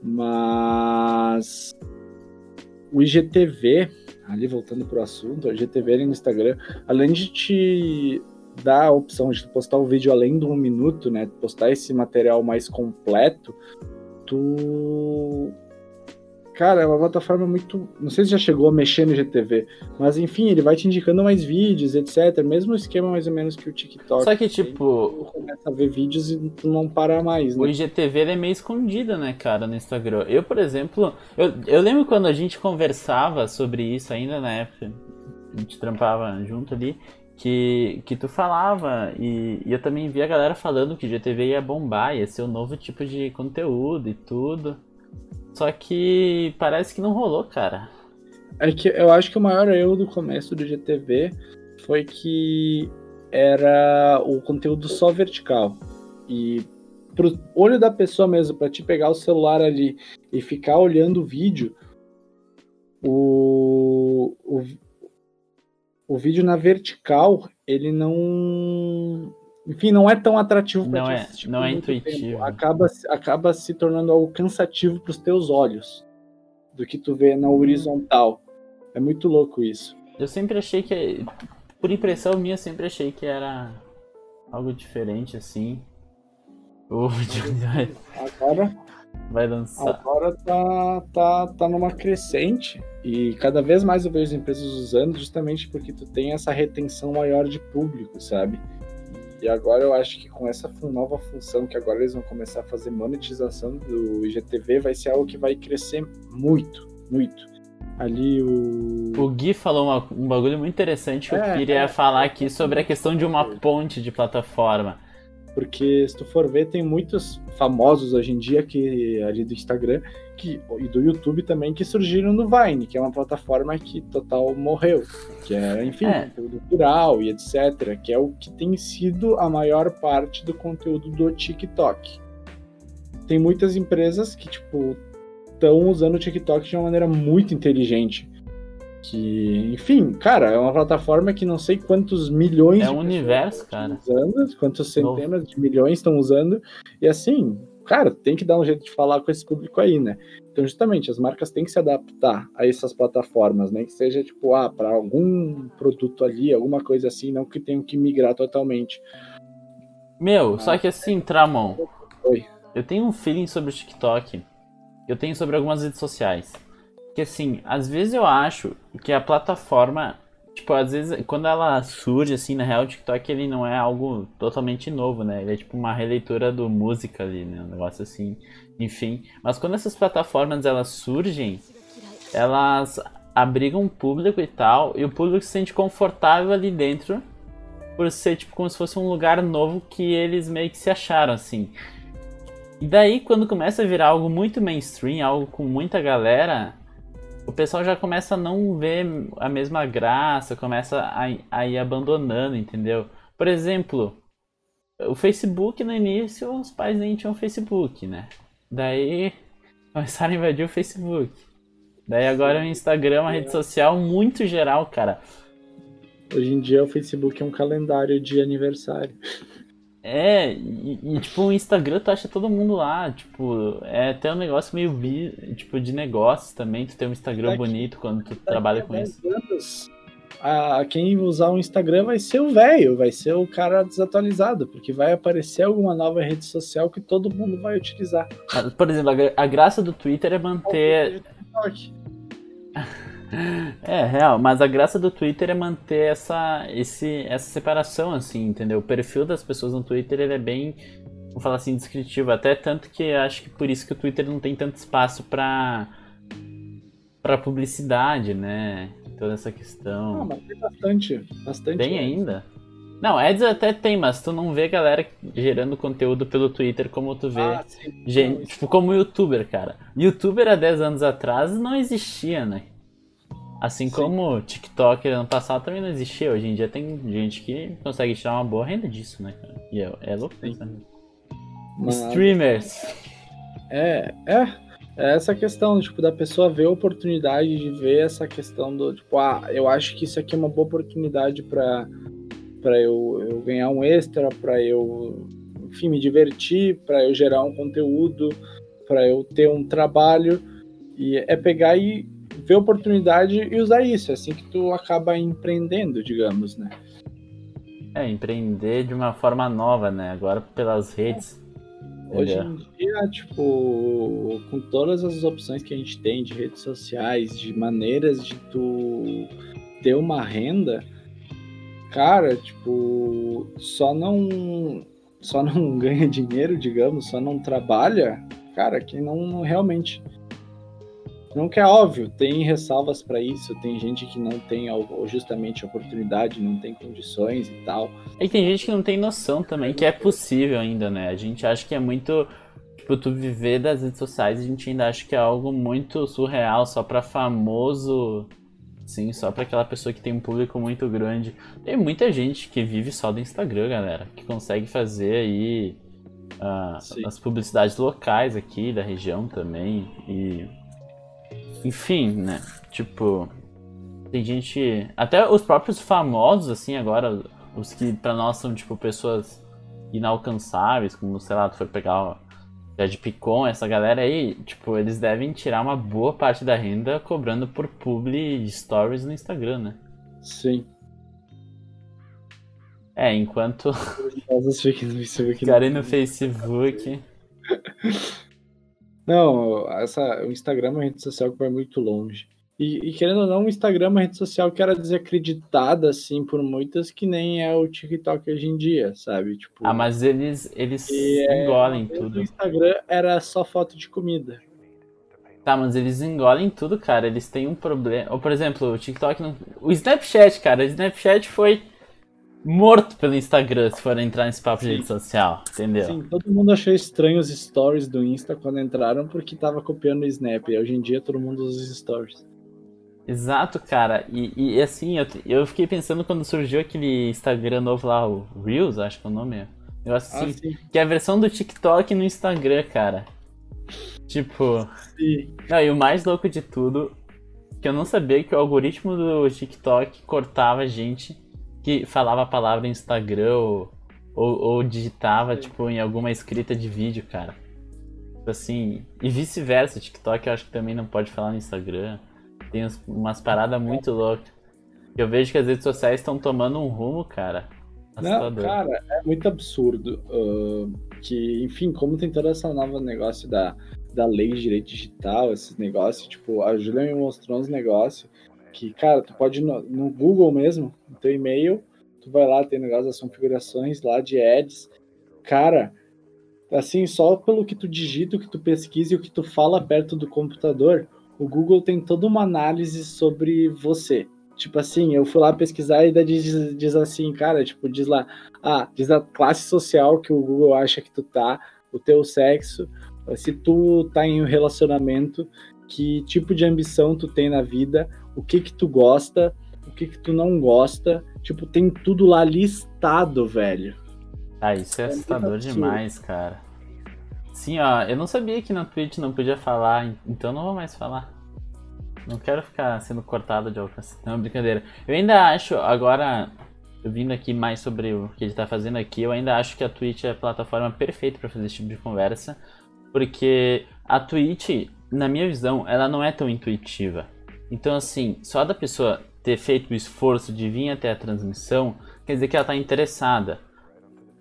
Mas o IGTV, ali voltando pro assunto, o IGTV ali no Instagram, além de te dar a opção de postar o vídeo além de um minuto, né? Postar esse material mais completo, tu cara, é uma plataforma muito. Não sei se já chegou a mexer no GTV, mas enfim, ele vai te indicando mais vídeos, etc. Mesmo esquema mais ou menos que o TikTok. Só que, tipo. Tu começa a ver vídeos e tu não para mais, né? O IGTV é meio escondido, né, cara, no Instagram. Eu, por exemplo, eu, eu lembro quando a gente conversava sobre isso ainda na época, a gente trampava junto ali, que, que tu falava, e, e eu também vi a galera falando que o GTV ia bombar, ia ser um novo tipo de conteúdo e tudo. Só que parece que não rolou, cara. É que eu acho que o maior erro do começo do GTV foi que era o conteúdo só vertical. E pro olho da pessoa mesmo, para te pegar o celular ali e ficar olhando o vídeo, o, o, o vídeo na vertical, ele não. Enfim, não é tão atrativo para Não, é, não é intuitivo. Acaba, acaba se tornando algo cansativo para os teus olhos do que tu vê na horizontal. É muito louco isso. Eu sempre achei que. Por impressão minha, sempre achei que era algo diferente assim. O Agora, vai lançar. Agora tá, tá, tá numa crescente e cada vez mais eu vejo as empresas usando justamente porque tu tem essa retenção maior de público, sabe? E agora eu acho que com essa nova função que agora eles vão começar a fazer monetização do IGTV vai ser algo que vai crescer muito, muito. Ali o. O Gui falou uma, um bagulho muito interessante que é, eu queria é, falar aqui sobre a questão de uma ponte de plataforma. Porque se tu for ver, tem muitos famosos hoje em dia que ali do Instagram que, e do YouTube também que surgiram no Vine, que é uma plataforma que total morreu. Que é, enfim, é. conteúdo viral e etc. Que é o que tem sido a maior parte do conteúdo do TikTok. Tem muitas empresas que, tipo, estão usando o TikTok de uma maneira muito inteligente que, enfim, cara, é uma plataforma que não sei quantos milhões é um universo, cara. usando, quantas centenas Novo. de milhões estão usando, e assim, cara, tem que dar um jeito de falar com esse público aí, né? Então, justamente, as marcas têm que se adaptar a essas plataformas, né? Que seja tipo, ah, para algum produto ali, alguma coisa assim, não que tenham que migrar totalmente. Meu, ah, só que assim, Tramon. Oi. Eu tenho um feeling sobre o TikTok. Eu tenho sobre algumas redes sociais que assim, às vezes eu acho que a plataforma, tipo, às vezes quando ela surge assim, na real, o TikTok ele não é algo totalmente novo, né? Ele é tipo uma releitura do música ali, né? Um negócio assim, enfim. Mas quando essas plataformas elas surgem, elas abrigam um público e tal, e o público se sente confortável ali dentro por ser tipo como se fosse um lugar novo que eles meio que se acharam assim. E daí quando começa a virar algo muito mainstream, algo com muita galera, o pessoal já começa a não ver a mesma graça, começa a, a ir abandonando, entendeu? Por exemplo, o Facebook no início, os pais nem tinham Facebook, né? Daí começaram a invadir o Facebook. Daí agora o Instagram é uma rede social muito geral, cara. Hoje em dia o Facebook é um calendário de aniversário. É, e, e, tipo, o Instagram tu acha todo mundo lá, tipo, é até um negócio meio bi, tipo, de negócios também, tu ter um Instagram daqui, bonito quando tu trabalha com isso. Anos, a, quem usar o Instagram vai ser o velho, vai ser o cara desatualizado, porque vai aparecer alguma nova rede social que todo mundo vai utilizar. Por exemplo, a, a graça do Twitter é manter... É, real, mas a graça do Twitter é manter essa, esse, essa separação, assim, entendeu? O perfil das pessoas no Twitter ele é bem, vamos falar assim, descritivo. Até tanto que acho que por isso que o Twitter não tem tanto espaço pra, pra publicidade, né? Toda essa questão. Ah, mas tem bastante, bastante. Tem ainda? Não, ads até tem, mas tu não vê galera gerando conteúdo pelo Twitter como tu vê. Ah, gente, tipo, como youtuber, cara. Youtuber há 10 anos atrás não existia, né? Assim Sim. como TikTok ano passado também não existia, hoje em dia tem gente que consegue tirar uma boa renda disso, né, cara? E é, é louco pensar. Streamers. É, é, é essa questão, tipo, da pessoa ver a oportunidade de ver essa questão do, tipo, ah, eu acho que isso aqui é uma boa oportunidade para para eu, eu ganhar um extra, para eu, enfim, me divertir, para eu gerar um conteúdo, para eu ter um trabalho. E é pegar e ver oportunidade e usar isso. É assim que tu acaba empreendendo, digamos, né? É, empreender de uma forma nova, né? Agora pelas redes. Hoje em dia, tipo, com todas as opções que a gente tem de redes sociais, de maneiras de tu ter uma renda, cara, tipo, só não só não ganha dinheiro, digamos, só não trabalha, cara, quem não, não realmente não que é óbvio, tem ressalvas para isso, tem gente que não tem justamente oportunidade, não tem condições e tal. E tem gente que não tem noção também que é possível ainda, né? A gente acha que é muito tipo tu viver das redes sociais, a gente ainda acha que é algo muito surreal, só para famoso, sim, só para aquela pessoa que tem um público muito grande. Tem muita gente que vive só do Instagram, galera, que consegue fazer aí uh, as publicidades locais aqui da região também e enfim, né? Tipo, tem gente. Até os próprios famosos, assim, agora, os que pra nós são, tipo, pessoas inalcançáveis, como, sei lá, tu foi pegar o Ted Picon, essa galera aí, tipo, eles devem tirar uma boa parte da renda cobrando por publi stories no Instagram, né? Sim. É, enquanto. no Cara, no Facebook. Não, essa, o Instagram é uma rede social que vai muito longe. E, e, querendo ou não, o Instagram é uma rede social que era desacreditada, assim, por muitas, que nem é o TikTok hoje em dia, sabe? Tipo, ah, mas eles, eles é, engolem tudo. O Instagram era só foto de comida. Tá, mas eles engolem tudo, cara. Eles têm um problema. Ou, por exemplo, o TikTok não... O Snapchat, cara. O Snapchat foi morto pelo Instagram se for entrar nesse papo Sim. de rede social, entendeu? Sim, todo mundo achou estranho os stories do Insta quando entraram porque tava copiando o Snap. E hoje em dia todo mundo usa os stories. Exato, cara. E, e assim, eu, eu fiquei pensando quando surgiu aquele Instagram novo lá, o Reels, acho que é o nome. Eu assim, ah, que é a versão do TikTok no Instagram, cara. Tipo. Sim. Não, e o mais louco de tudo, que eu não sabia que o algoritmo do TikTok cortava a gente que falava a palavra Instagram ou, ou, ou digitava, tipo, em alguma escrita de vídeo, cara. Tipo assim, e vice-versa, TikTok eu acho que também não pode falar no Instagram. Tem umas paradas muito loucas. Eu vejo que as redes sociais estão tomando um rumo, cara. Não, cara, é muito absurdo. Uh, que, enfim, como tem todo esse novo negócio da, da lei de direito digital, esses negócios, tipo, a Julia me mostrou uns negócios que, cara, tu pode no, no Google mesmo, no teu e-mail, tu vai lá, tem negócio das configurações lá de ads. Cara, assim, só pelo que tu digita, o que tu pesquisa e o que tu fala perto do computador, o Google tem toda uma análise sobre você. Tipo assim, eu fui lá pesquisar e diz, diz assim, cara, tipo, diz lá, ah, diz a classe social que o Google acha que tu tá, o teu sexo, se tu tá em um relacionamento, que tipo de ambição tu tem na vida, o que que tu gosta, o que que tu não gosta. Tipo, tem tudo lá listado, velho. Ah, isso é, é assustador demais, cara. Sim, ó, eu não sabia que na Twitch não podia falar, então não vou mais falar. Não quero ficar sendo cortado de alcance. Não, brincadeira. Eu ainda acho, agora, vindo aqui mais sobre o que ele tá fazendo aqui, eu ainda acho que a Twitch é a plataforma perfeita para fazer esse tipo de conversa. Porque a Twitch, na minha visão, ela não é tão intuitiva. Então, assim, só da pessoa ter feito o esforço de vir até a transmissão, quer dizer que ela está interessada.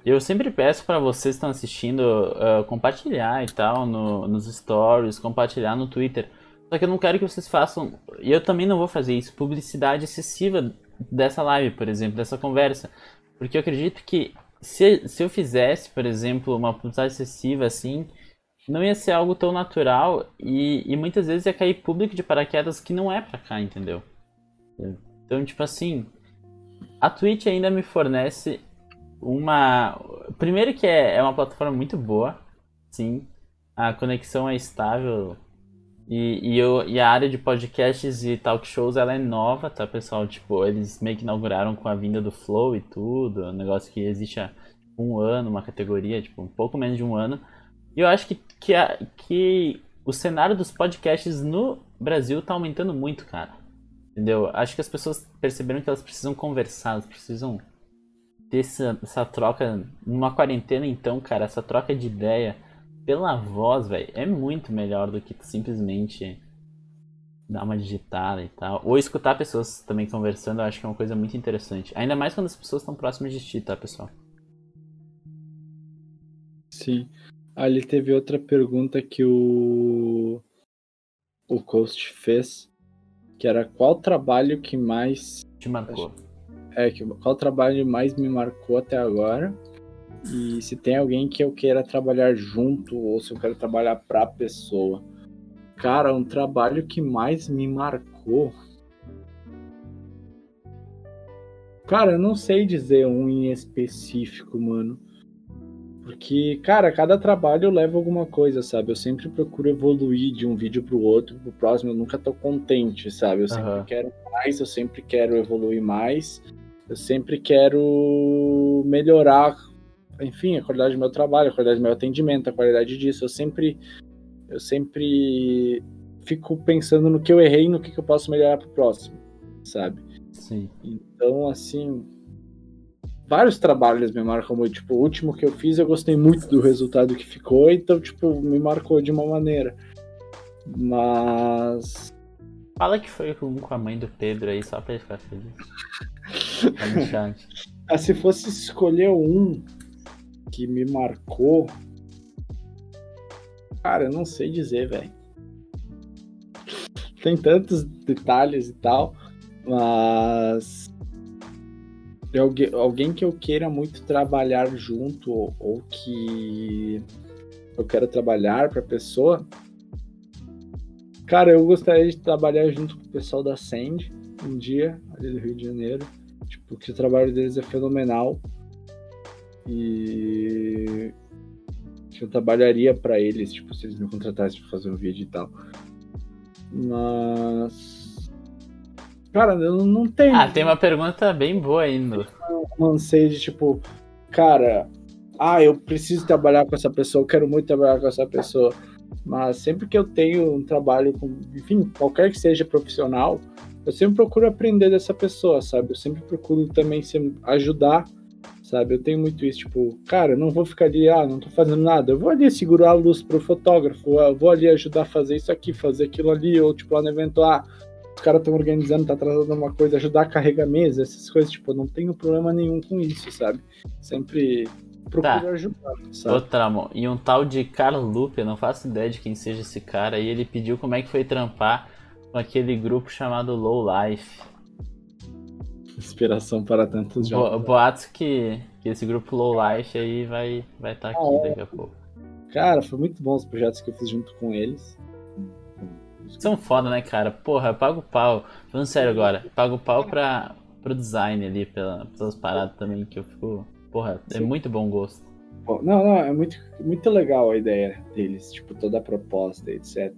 Eu sempre peço para vocês que estão assistindo uh, compartilhar e tal no, nos stories, compartilhar no Twitter. Só que eu não quero que vocês façam, e eu também não vou fazer isso, publicidade excessiva dessa live, por exemplo, dessa conversa. Porque eu acredito que se, se eu fizesse, por exemplo, uma publicidade excessiva assim, não ia ser algo tão natural e, e muitas vezes ia cair público de paraquedas que não é pra cá, entendeu? Então, tipo assim, a Twitch ainda me fornece uma. Primeiro que é, é uma plataforma muito boa, sim. A conexão é estável. E, e, eu, e a área de podcasts e talk shows ela é nova, tá, pessoal? Tipo, eles meio que inauguraram com a vinda do Flow e tudo. Um negócio que existe há um ano, uma categoria, tipo, um pouco menos de um ano. Eu acho que, que, a, que o cenário dos podcasts no Brasil tá aumentando muito, cara. Entendeu? Acho que as pessoas perceberam que elas precisam conversar, elas precisam ter essa, essa troca. Numa quarentena, então, cara, essa troca de ideia pela voz, velho, é muito melhor do que simplesmente dar uma digitada e tal. Ou escutar pessoas também conversando, eu acho que é uma coisa muito interessante. Ainda mais quando as pessoas estão próximas de ti, tá, pessoal? Sim. Ali teve outra pergunta que o o Coast fez, que era qual trabalho que mais te marcou? É, que, qual trabalho mais me marcou até agora? E se tem alguém que eu queira trabalhar junto ou se eu quero trabalhar pra pessoa. Cara, um trabalho que mais me marcou. Cara, eu não sei dizer um em específico, mano. Porque, cara, cada trabalho leva alguma coisa, sabe? Eu sempre procuro evoluir de um vídeo pro outro, pro próximo, eu nunca tô contente, sabe? Eu sempre uhum. quero mais, eu sempre quero evoluir mais, eu sempre quero melhorar, enfim, a qualidade do meu trabalho, a qualidade do meu atendimento, a qualidade disso. Eu sempre, eu sempre fico pensando no que eu errei e no que, que eu posso melhorar pro próximo, sabe? Sim. Então, assim, vários trabalhos me marcam muito. Tipo, o último que eu fiz, eu gostei muito do resultado que ficou, então, tipo, me marcou de uma maneira. Mas. Fala que foi com a mãe do Pedro aí, só pra ele ficar feliz. ah, se fosse escolher um que me marcou. Cara, eu não sei dizer, velho. Tem tantos detalhes e tal, mas alguém, alguém que eu queira muito trabalhar junto ou, ou que eu quero trabalhar para pessoa, cara, eu gostaria de trabalhar junto com o pessoal da Sand um dia, ali do Rio de Janeiro. Tipo, que o trabalho deles é fenomenal. E eu trabalharia para eles, tipo, se eles me contratassem para fazer um vídeo e tal. Mas Cara, eu não tenho. Ah, tem uma pergunta bem boa ainda. Um anseio de tipo, cara, ah, eu preciso trabalhar com essa pessoa, eu quero muito trabalhar com essa pessoa. Mas sempre que eu tenho um trabalho com, enfim, qualquer que seja profissional, eu sempre procuro aprender dessa pessoa, sabe? Eu sempre procuro também ajudar, sabe? Eu tenho muito isso, tipo, cara, eu não vou ficar ali, ah, não tô fazendo nada. Eu vou ali segurar a luz pro fotógrafo, eu vou ali ajudar a fazer isso aqui, fazer aquilo ali, ou tipo, lá no evento, ah, os caras estão organizando, tá atrasando uma coisa, ajudar a carregar mesa, essas coisas, tipo, não tenho problema nenhum com isso, sabe? Sempre procuro tá. ajudar, sabe? Outra, amor. E um tal de Carlos Lupe, não faço ideia de quem seja esse cara, e ele pediu como é que foi trampar com aquele grupo chamado Low Life. Inspiração para tantos jogos. Bo boatos que, que esse grupo Low Life aí vai estar vai tá aqui ah, é. daqui a pouco. Cara, foi muito bom os projetos que eu fiz junto com eles. São foda, né, cara? Porra, eu pago pau. Falando sério agora, pago pau pra, pro design ali, pela, pelas paradas também, que eu fico. Porra, é Sim. muito bom gosto. Não, não, é muito, muito legal a ideia deles, tipo, toda a proposta, etc.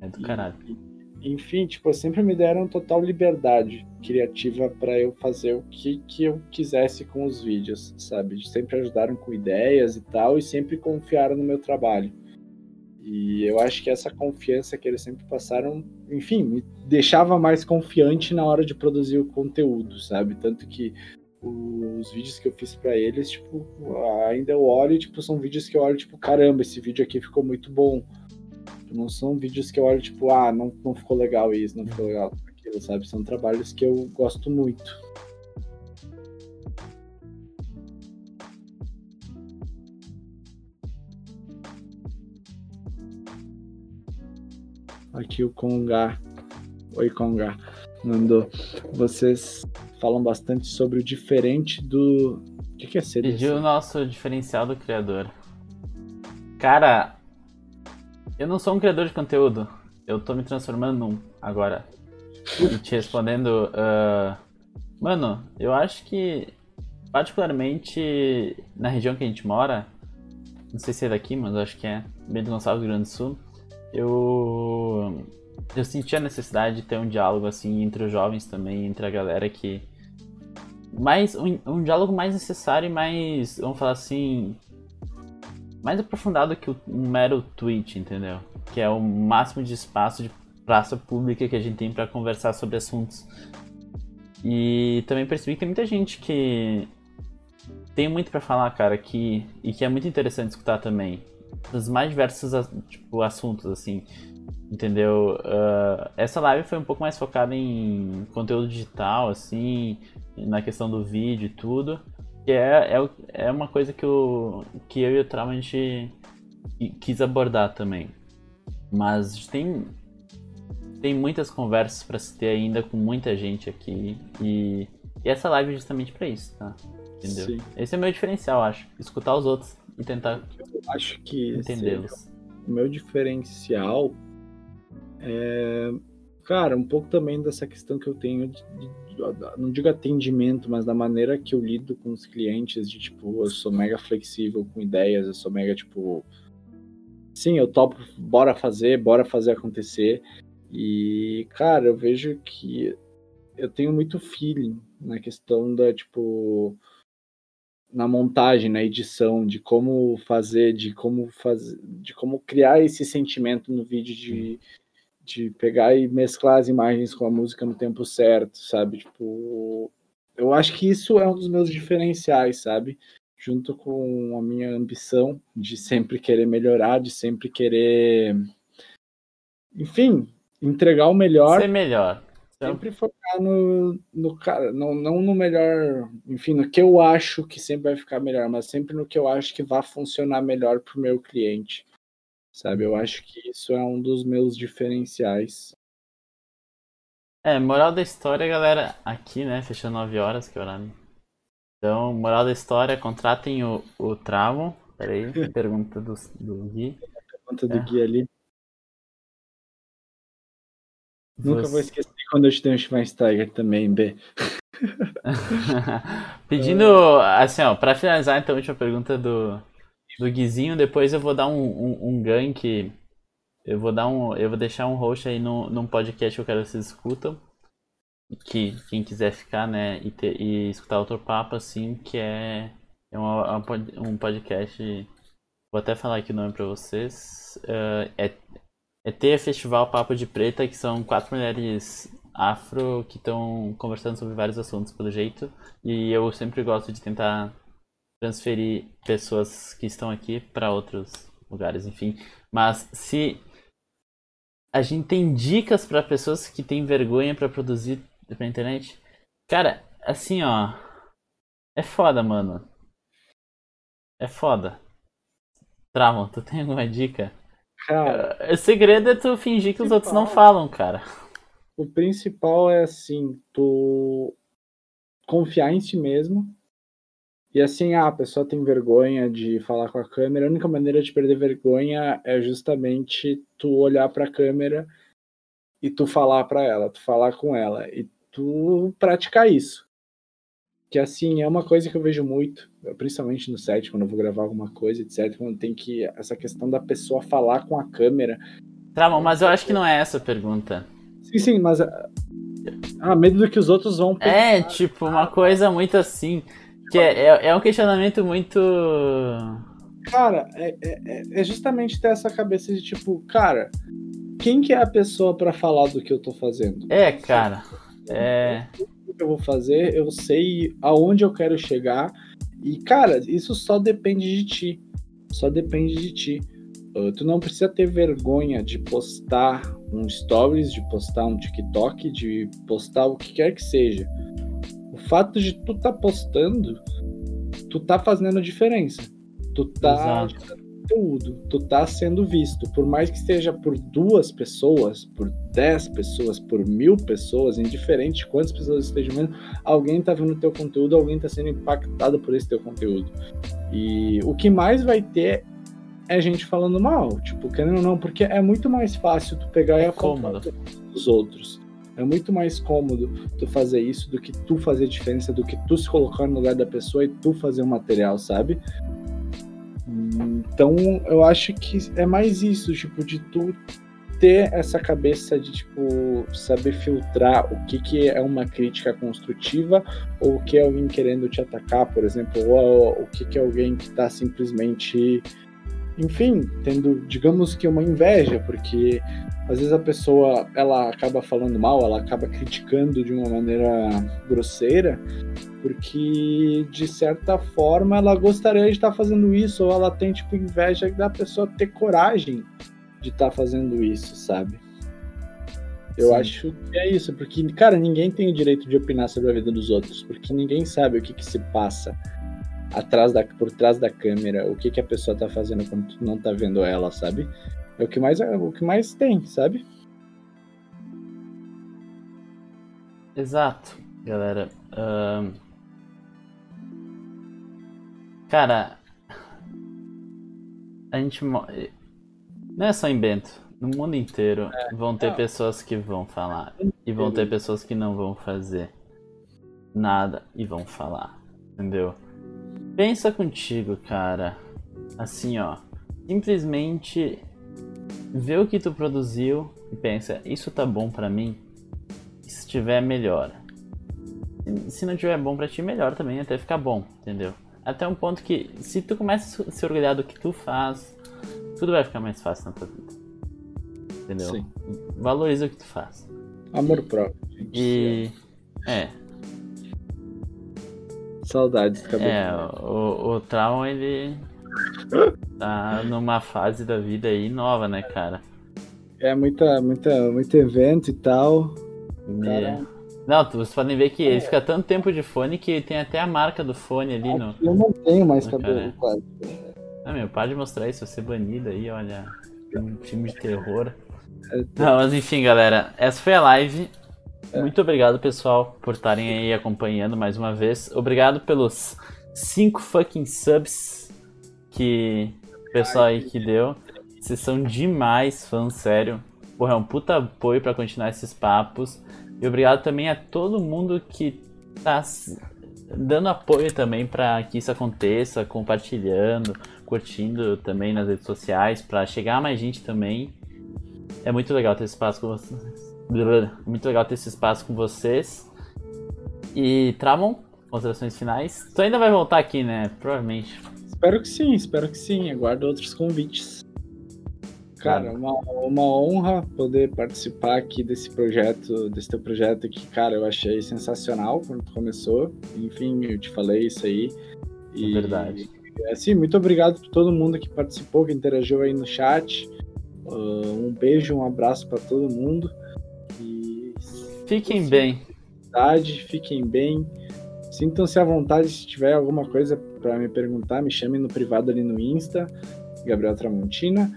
É do caralho. E, enfim, tipo, sempre me deram total liberdade criativa para eu fazer o que, que eu quisesse com os vídeos, sabe? Sempre ajudaram com ideias e tal, e sempre confiaram no meu trabalho. E eu acho que essa confiança que eles sempre passaram, enfim, me deixava mais confiante na hora de produzir o conteúdo, sabe? Tanto que os vídeos que eu fiz para eles, tipo, ainda eu olho, tipo, são vídeos que eu olho, tipo, caramba, esse vídeo aqui ficou muito bom. Não são vídeos que eu olho, tipo, ah, não, não ficou legal isso, não ficou legal aquilo, sabe? São trabalhos que eu gosto muito. Aqui o Conga. Oi, Conga. Mandou. Vocês falam bastante sobre o diferente do. O que, que é ser? Pediu o nosso diferencial do criador. Cara, eu não sou um criador de conteúdo. Eu tô me transformando num agora. E te respondendo. Uh... Mano, eu acho que, particularmente na região que a gente mora, não sei se é daqui, mas acho que é, Bento Gonçalves, Rio Grande do Sul eu eu senti a necessidade de ter um diálogo assim entre os jovens também, entre a galera que mais um, um diálogo mais necessário e mais, vamos falar assim, mais aprofundado que um mero tweet, entendeu? Que é o máximo de espaço de praça pública que a gente tem para conversar sobre assuntos. E também percebi que tem muita gente que tem muito para falar, cara, que e que é muito interessante escutar também dos mais diversos tipo, assuntos, assim. Entendeu? Uh, essa live foi um pouco mais focada em conteúdo digital, assim, na questão do vídeo e tudo. Que é, é, é uma coisa que, o, que eu e o Trauma a gente quis abordar também. Mas tem tem muitas conversas para se ter ainda com muita gente aqui e, e essa live é justamente para isso, tá? Entendeu? Sim. Esse é o meu diferencial, acho. Escutar os outros e tentar acho que entendê-los. O meu diferencial é, cara, um pouco também dessa questão que eu tenho de, de, de, não digo atendimento, mas da maneira que eu lido com os clientes, de tipo, eu sou mega flexível com ideias, eu sou mega tipo sim, eu topo, bora fazer, bora fazer acontecer. E, cara, eu vejo que eu tenho muito feeling na questão da, tipo, na montagem, na edição, de como fazer, de como fazer, de como criar esse sentimento no vídeo de, de pegar e mesclar as imagens com a música no tempo certo, sabe? Tipo, eu acho que isso é um dos meus diferenciais, sabe? Junto com a minha ambição de sempre querer melhorar, de sempre querer enfim, entregar o melhor. Ser melhor. Então... Sempre focar no, no cara, não, não no melhor, enfim, no que eu acho que sempre vai ficar melhor, mas sempre no que eu acho que vai funcionar melhor para o meu cliente. Sabe? Eu acho que isso é um dos meus diferenciais. É, moral da história, galera, aqui, né, fechando 9 horas, que horário. Então, moral da história, contratem o, o Travon. Peraí, pergunta do, do Gui. Pergunta do é. Gui ali. Nunca Você... vou esquecer quando eu te dei um Schweinsteiger também, B. Pedindo, assim, ó, pra finalizar então a última pergunta do, do Guizinho, depois eu vou dar um, um, um gank. Eu vou dar um. Eu vou deixar um host aí no, num podcast que eu quero que vocês escutam. Que quem quiser ficar, né, e, ter, e escutar outro papo, assim, que é, é uma, um podcast. Vou até falar aqui o nome pra vocês. Uh, é ET Festival Papo de Preta, que são quatro mulheres afro que estão conversando sobre vários assuntos, pelo jeito. E eu sempre gosto de tentar transferir pessoas que estão aqui para outros lugares, enfim. Mas se a gente tem dicas para pessoas que têm vergonha para produzir pra internet, cara, assim, ó, é foda, mano. É foda. Travon, tu tem alguma dica? Cara, o segredo é tu fingir que os outros não falam, cara. O principal é assim, tu confiar em si mesmo. E assim, ah, a pessoa tem vergonha de falar com a câmera. A única maneira de perder vergonha é justamente tu olhar para a câmera e tu falar para ela, tu falar com ela e tu praticar isso. Que assim, é uma coisa que eu vejo muito, principalmente no set, quando eu vou gravar alguma coisa, etc. Quando tem que. Essa questão da pessoa falar com a câmera. Tá bom, mas eu acho que não é essa a pergunta. Sim, sim, mas. Ah, ah medo do que os outros vão pensar. É, tipo, uma coisa muito assim. Que é, é, é um questionamento muito. Cara, é, é, é justamente ter essa cabeça de tipo, cara, quem que é a pessoa para falar do que eu tô fazendo? É, cara. É que eu vou fazer, eu sei aonde eu quero chegar. E, cara, isso só depende de ti. Só depende de ti. Uh, tu não precisa ter vergonha de postar um stories, de postar um TikTok, de postar o que quer que seja. O fato de tu tá postando, tu tá fazendo diferença. Tu tá conteúdo, tu tá sendo visto, por mais que seja por duas pessoas, por dez pessoas, por mil pessoas, indiferente de quantas pessoas estejam vendo, alguém tá vendo teu conteúdo, alguém tá sendo impactado por esse teu conteúdo. E o que mais vai ter é gente falando mal, tipo, querendo ou não, porque é muito mais fácil tu pegar é e apontar os outros. É muito mais cômodo tu fazer isso do que tu fazer diferença, do que tu se colocar no lugar da pessoa e tu fazer o um material, sabe? Então, eu acho que é mais isso, tipo, de tu ter essa cabeça de, tipo, saber filtrar o que, que é uma crítica construtiva ou o que é alguém querendo te atacar, por exemplo, ou o que, que é alguém que está simplesmente, enfim, tendo, digamos que uma inveja, porque às vezes a pessoa, ela acaba falando mal, ela acaba criticando de uma maneira grosseira, porque de certa forma ela gostaria de estar fazendo isso, ou ela tem tipo inveja da pessoa ter coragem de estar fazendo isso, sabe? Eu Sim. acho que é isso, porque, cara, ninguém tem o direito de opinar sobre a vida dos outros, porque ninguém sabe o que, que se passa atrás da, por trás da câmera, o que, que a pessoa tá fazendo quando tu não tá vendo ela, sabe? É o que mais, é o que mais tem, sabe? Exato, galera. Cara, a gente. mo- Não é só em Bento. No mundo inteiro vão ter não. pessoas que vão falar. E vão ter pessoas que não vão fazer nada e vão falar. Entendeu? Pensa contigo, cara. Assim, ó. Simplesmente vê o que tu produziu e pensa, isso tá bom pra mim? E se tiver, melhora. Se não tiver bom pra ti, melhor também, até ficar bom, entendeu? Até um ponto que, se tu começa a se orgulhar do que tu faz, tudo vai ficar mais fácil na tua vida. Entendeu? Sim. Valoriza o que tu faz. Amor próprio, gente. E. É, Saudades, acabou. é, o, o Traum ele tá numa fase da vida aí nova, né, cara? É muita, muita, muito evento e tal. Cara. Não, vocês podem ver que ele fica tanto tempo de fone que tem até a marca do fone ali no. Eu não tenho mais Ah, cabelo, cara. quase. Ah, meu, para de mostrar isso, você banido aí, olha. Um filme de terror. É, Não, mas enfim, galera, essa foi a live. Muito obrigado, pessoal, por estarem aí acompanhando mais uma vez. Obrigado pelos 5 fucking subs que o pessoal aí que deu. Vocês são demais, fãs, sério. Porra, é um puta apoio pra continuar esses papos. E obrigado também a todo mundo que tá dando apoio também pra que isso aconteça, compartilhando, curtindo também nas redes sociais, pra chegar mais gente também. É muito legal ter esse espaço com vocês. Muito legal ter esse espaço com vocês. E Tramon, considerações finais. Tu ainda vai voltar aqui, né? Provavelmente. Espero que sim, espero que sim. Aguardo outros convites. Cara, uma, uma honra poder participar aqui desse projeto, desse teu projeto que, cara, eu achei sensacional quando começou. Enfim, eu te falei isso aí. E, Verdade. Assim, muito obrigado por todo mundo que participou, que interagiu aí no chat. Uh, um beijo, um abraço para todo mundo. Fiquem bem. vontade, fiquem bem. Sintam-se à vontade se tiver alguma coisa para me perguntar, me chamem no privado ali no Insta, Gabriel Tramontina.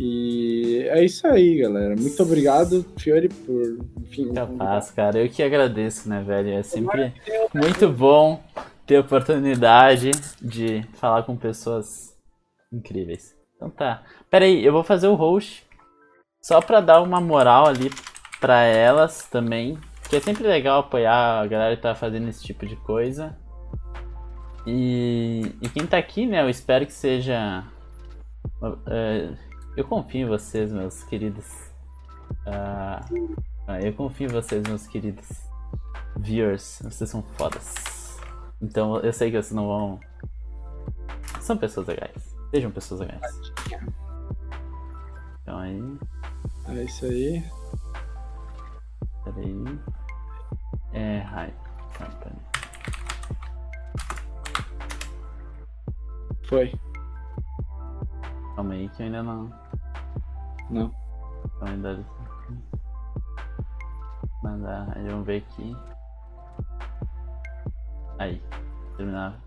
E é isso aí, galera. Muito obrigado, Fiore, por, enfim, Capaz, cara. Eu que agradeço, né, velho? É sempre muito bom ter a oportunidade de falar com pessoas incríveis. Então tá. Pera aí, eu vou fazer o host só pra dar uma moral ali pra elas também. Que é sempre legal apoiar a galera que tá fazendo esse tipo de coisa. E, e quem tá aqui, né, eu espero que seja. é, eu confio em vocês, meus queridos. Ah, eu confio em vocês, meus queridos viewers. Vocês são fodas. Então eu sei que vocês não vão. São pessoas legais. Sejam pessoas legais. Então aí. É isso aí. Peraí. É. Hi. Company. Foi. Calma aí que eu ainda não. Não. Então ainda. Mandar. Aí vamos ver aqui. Aí. Terminar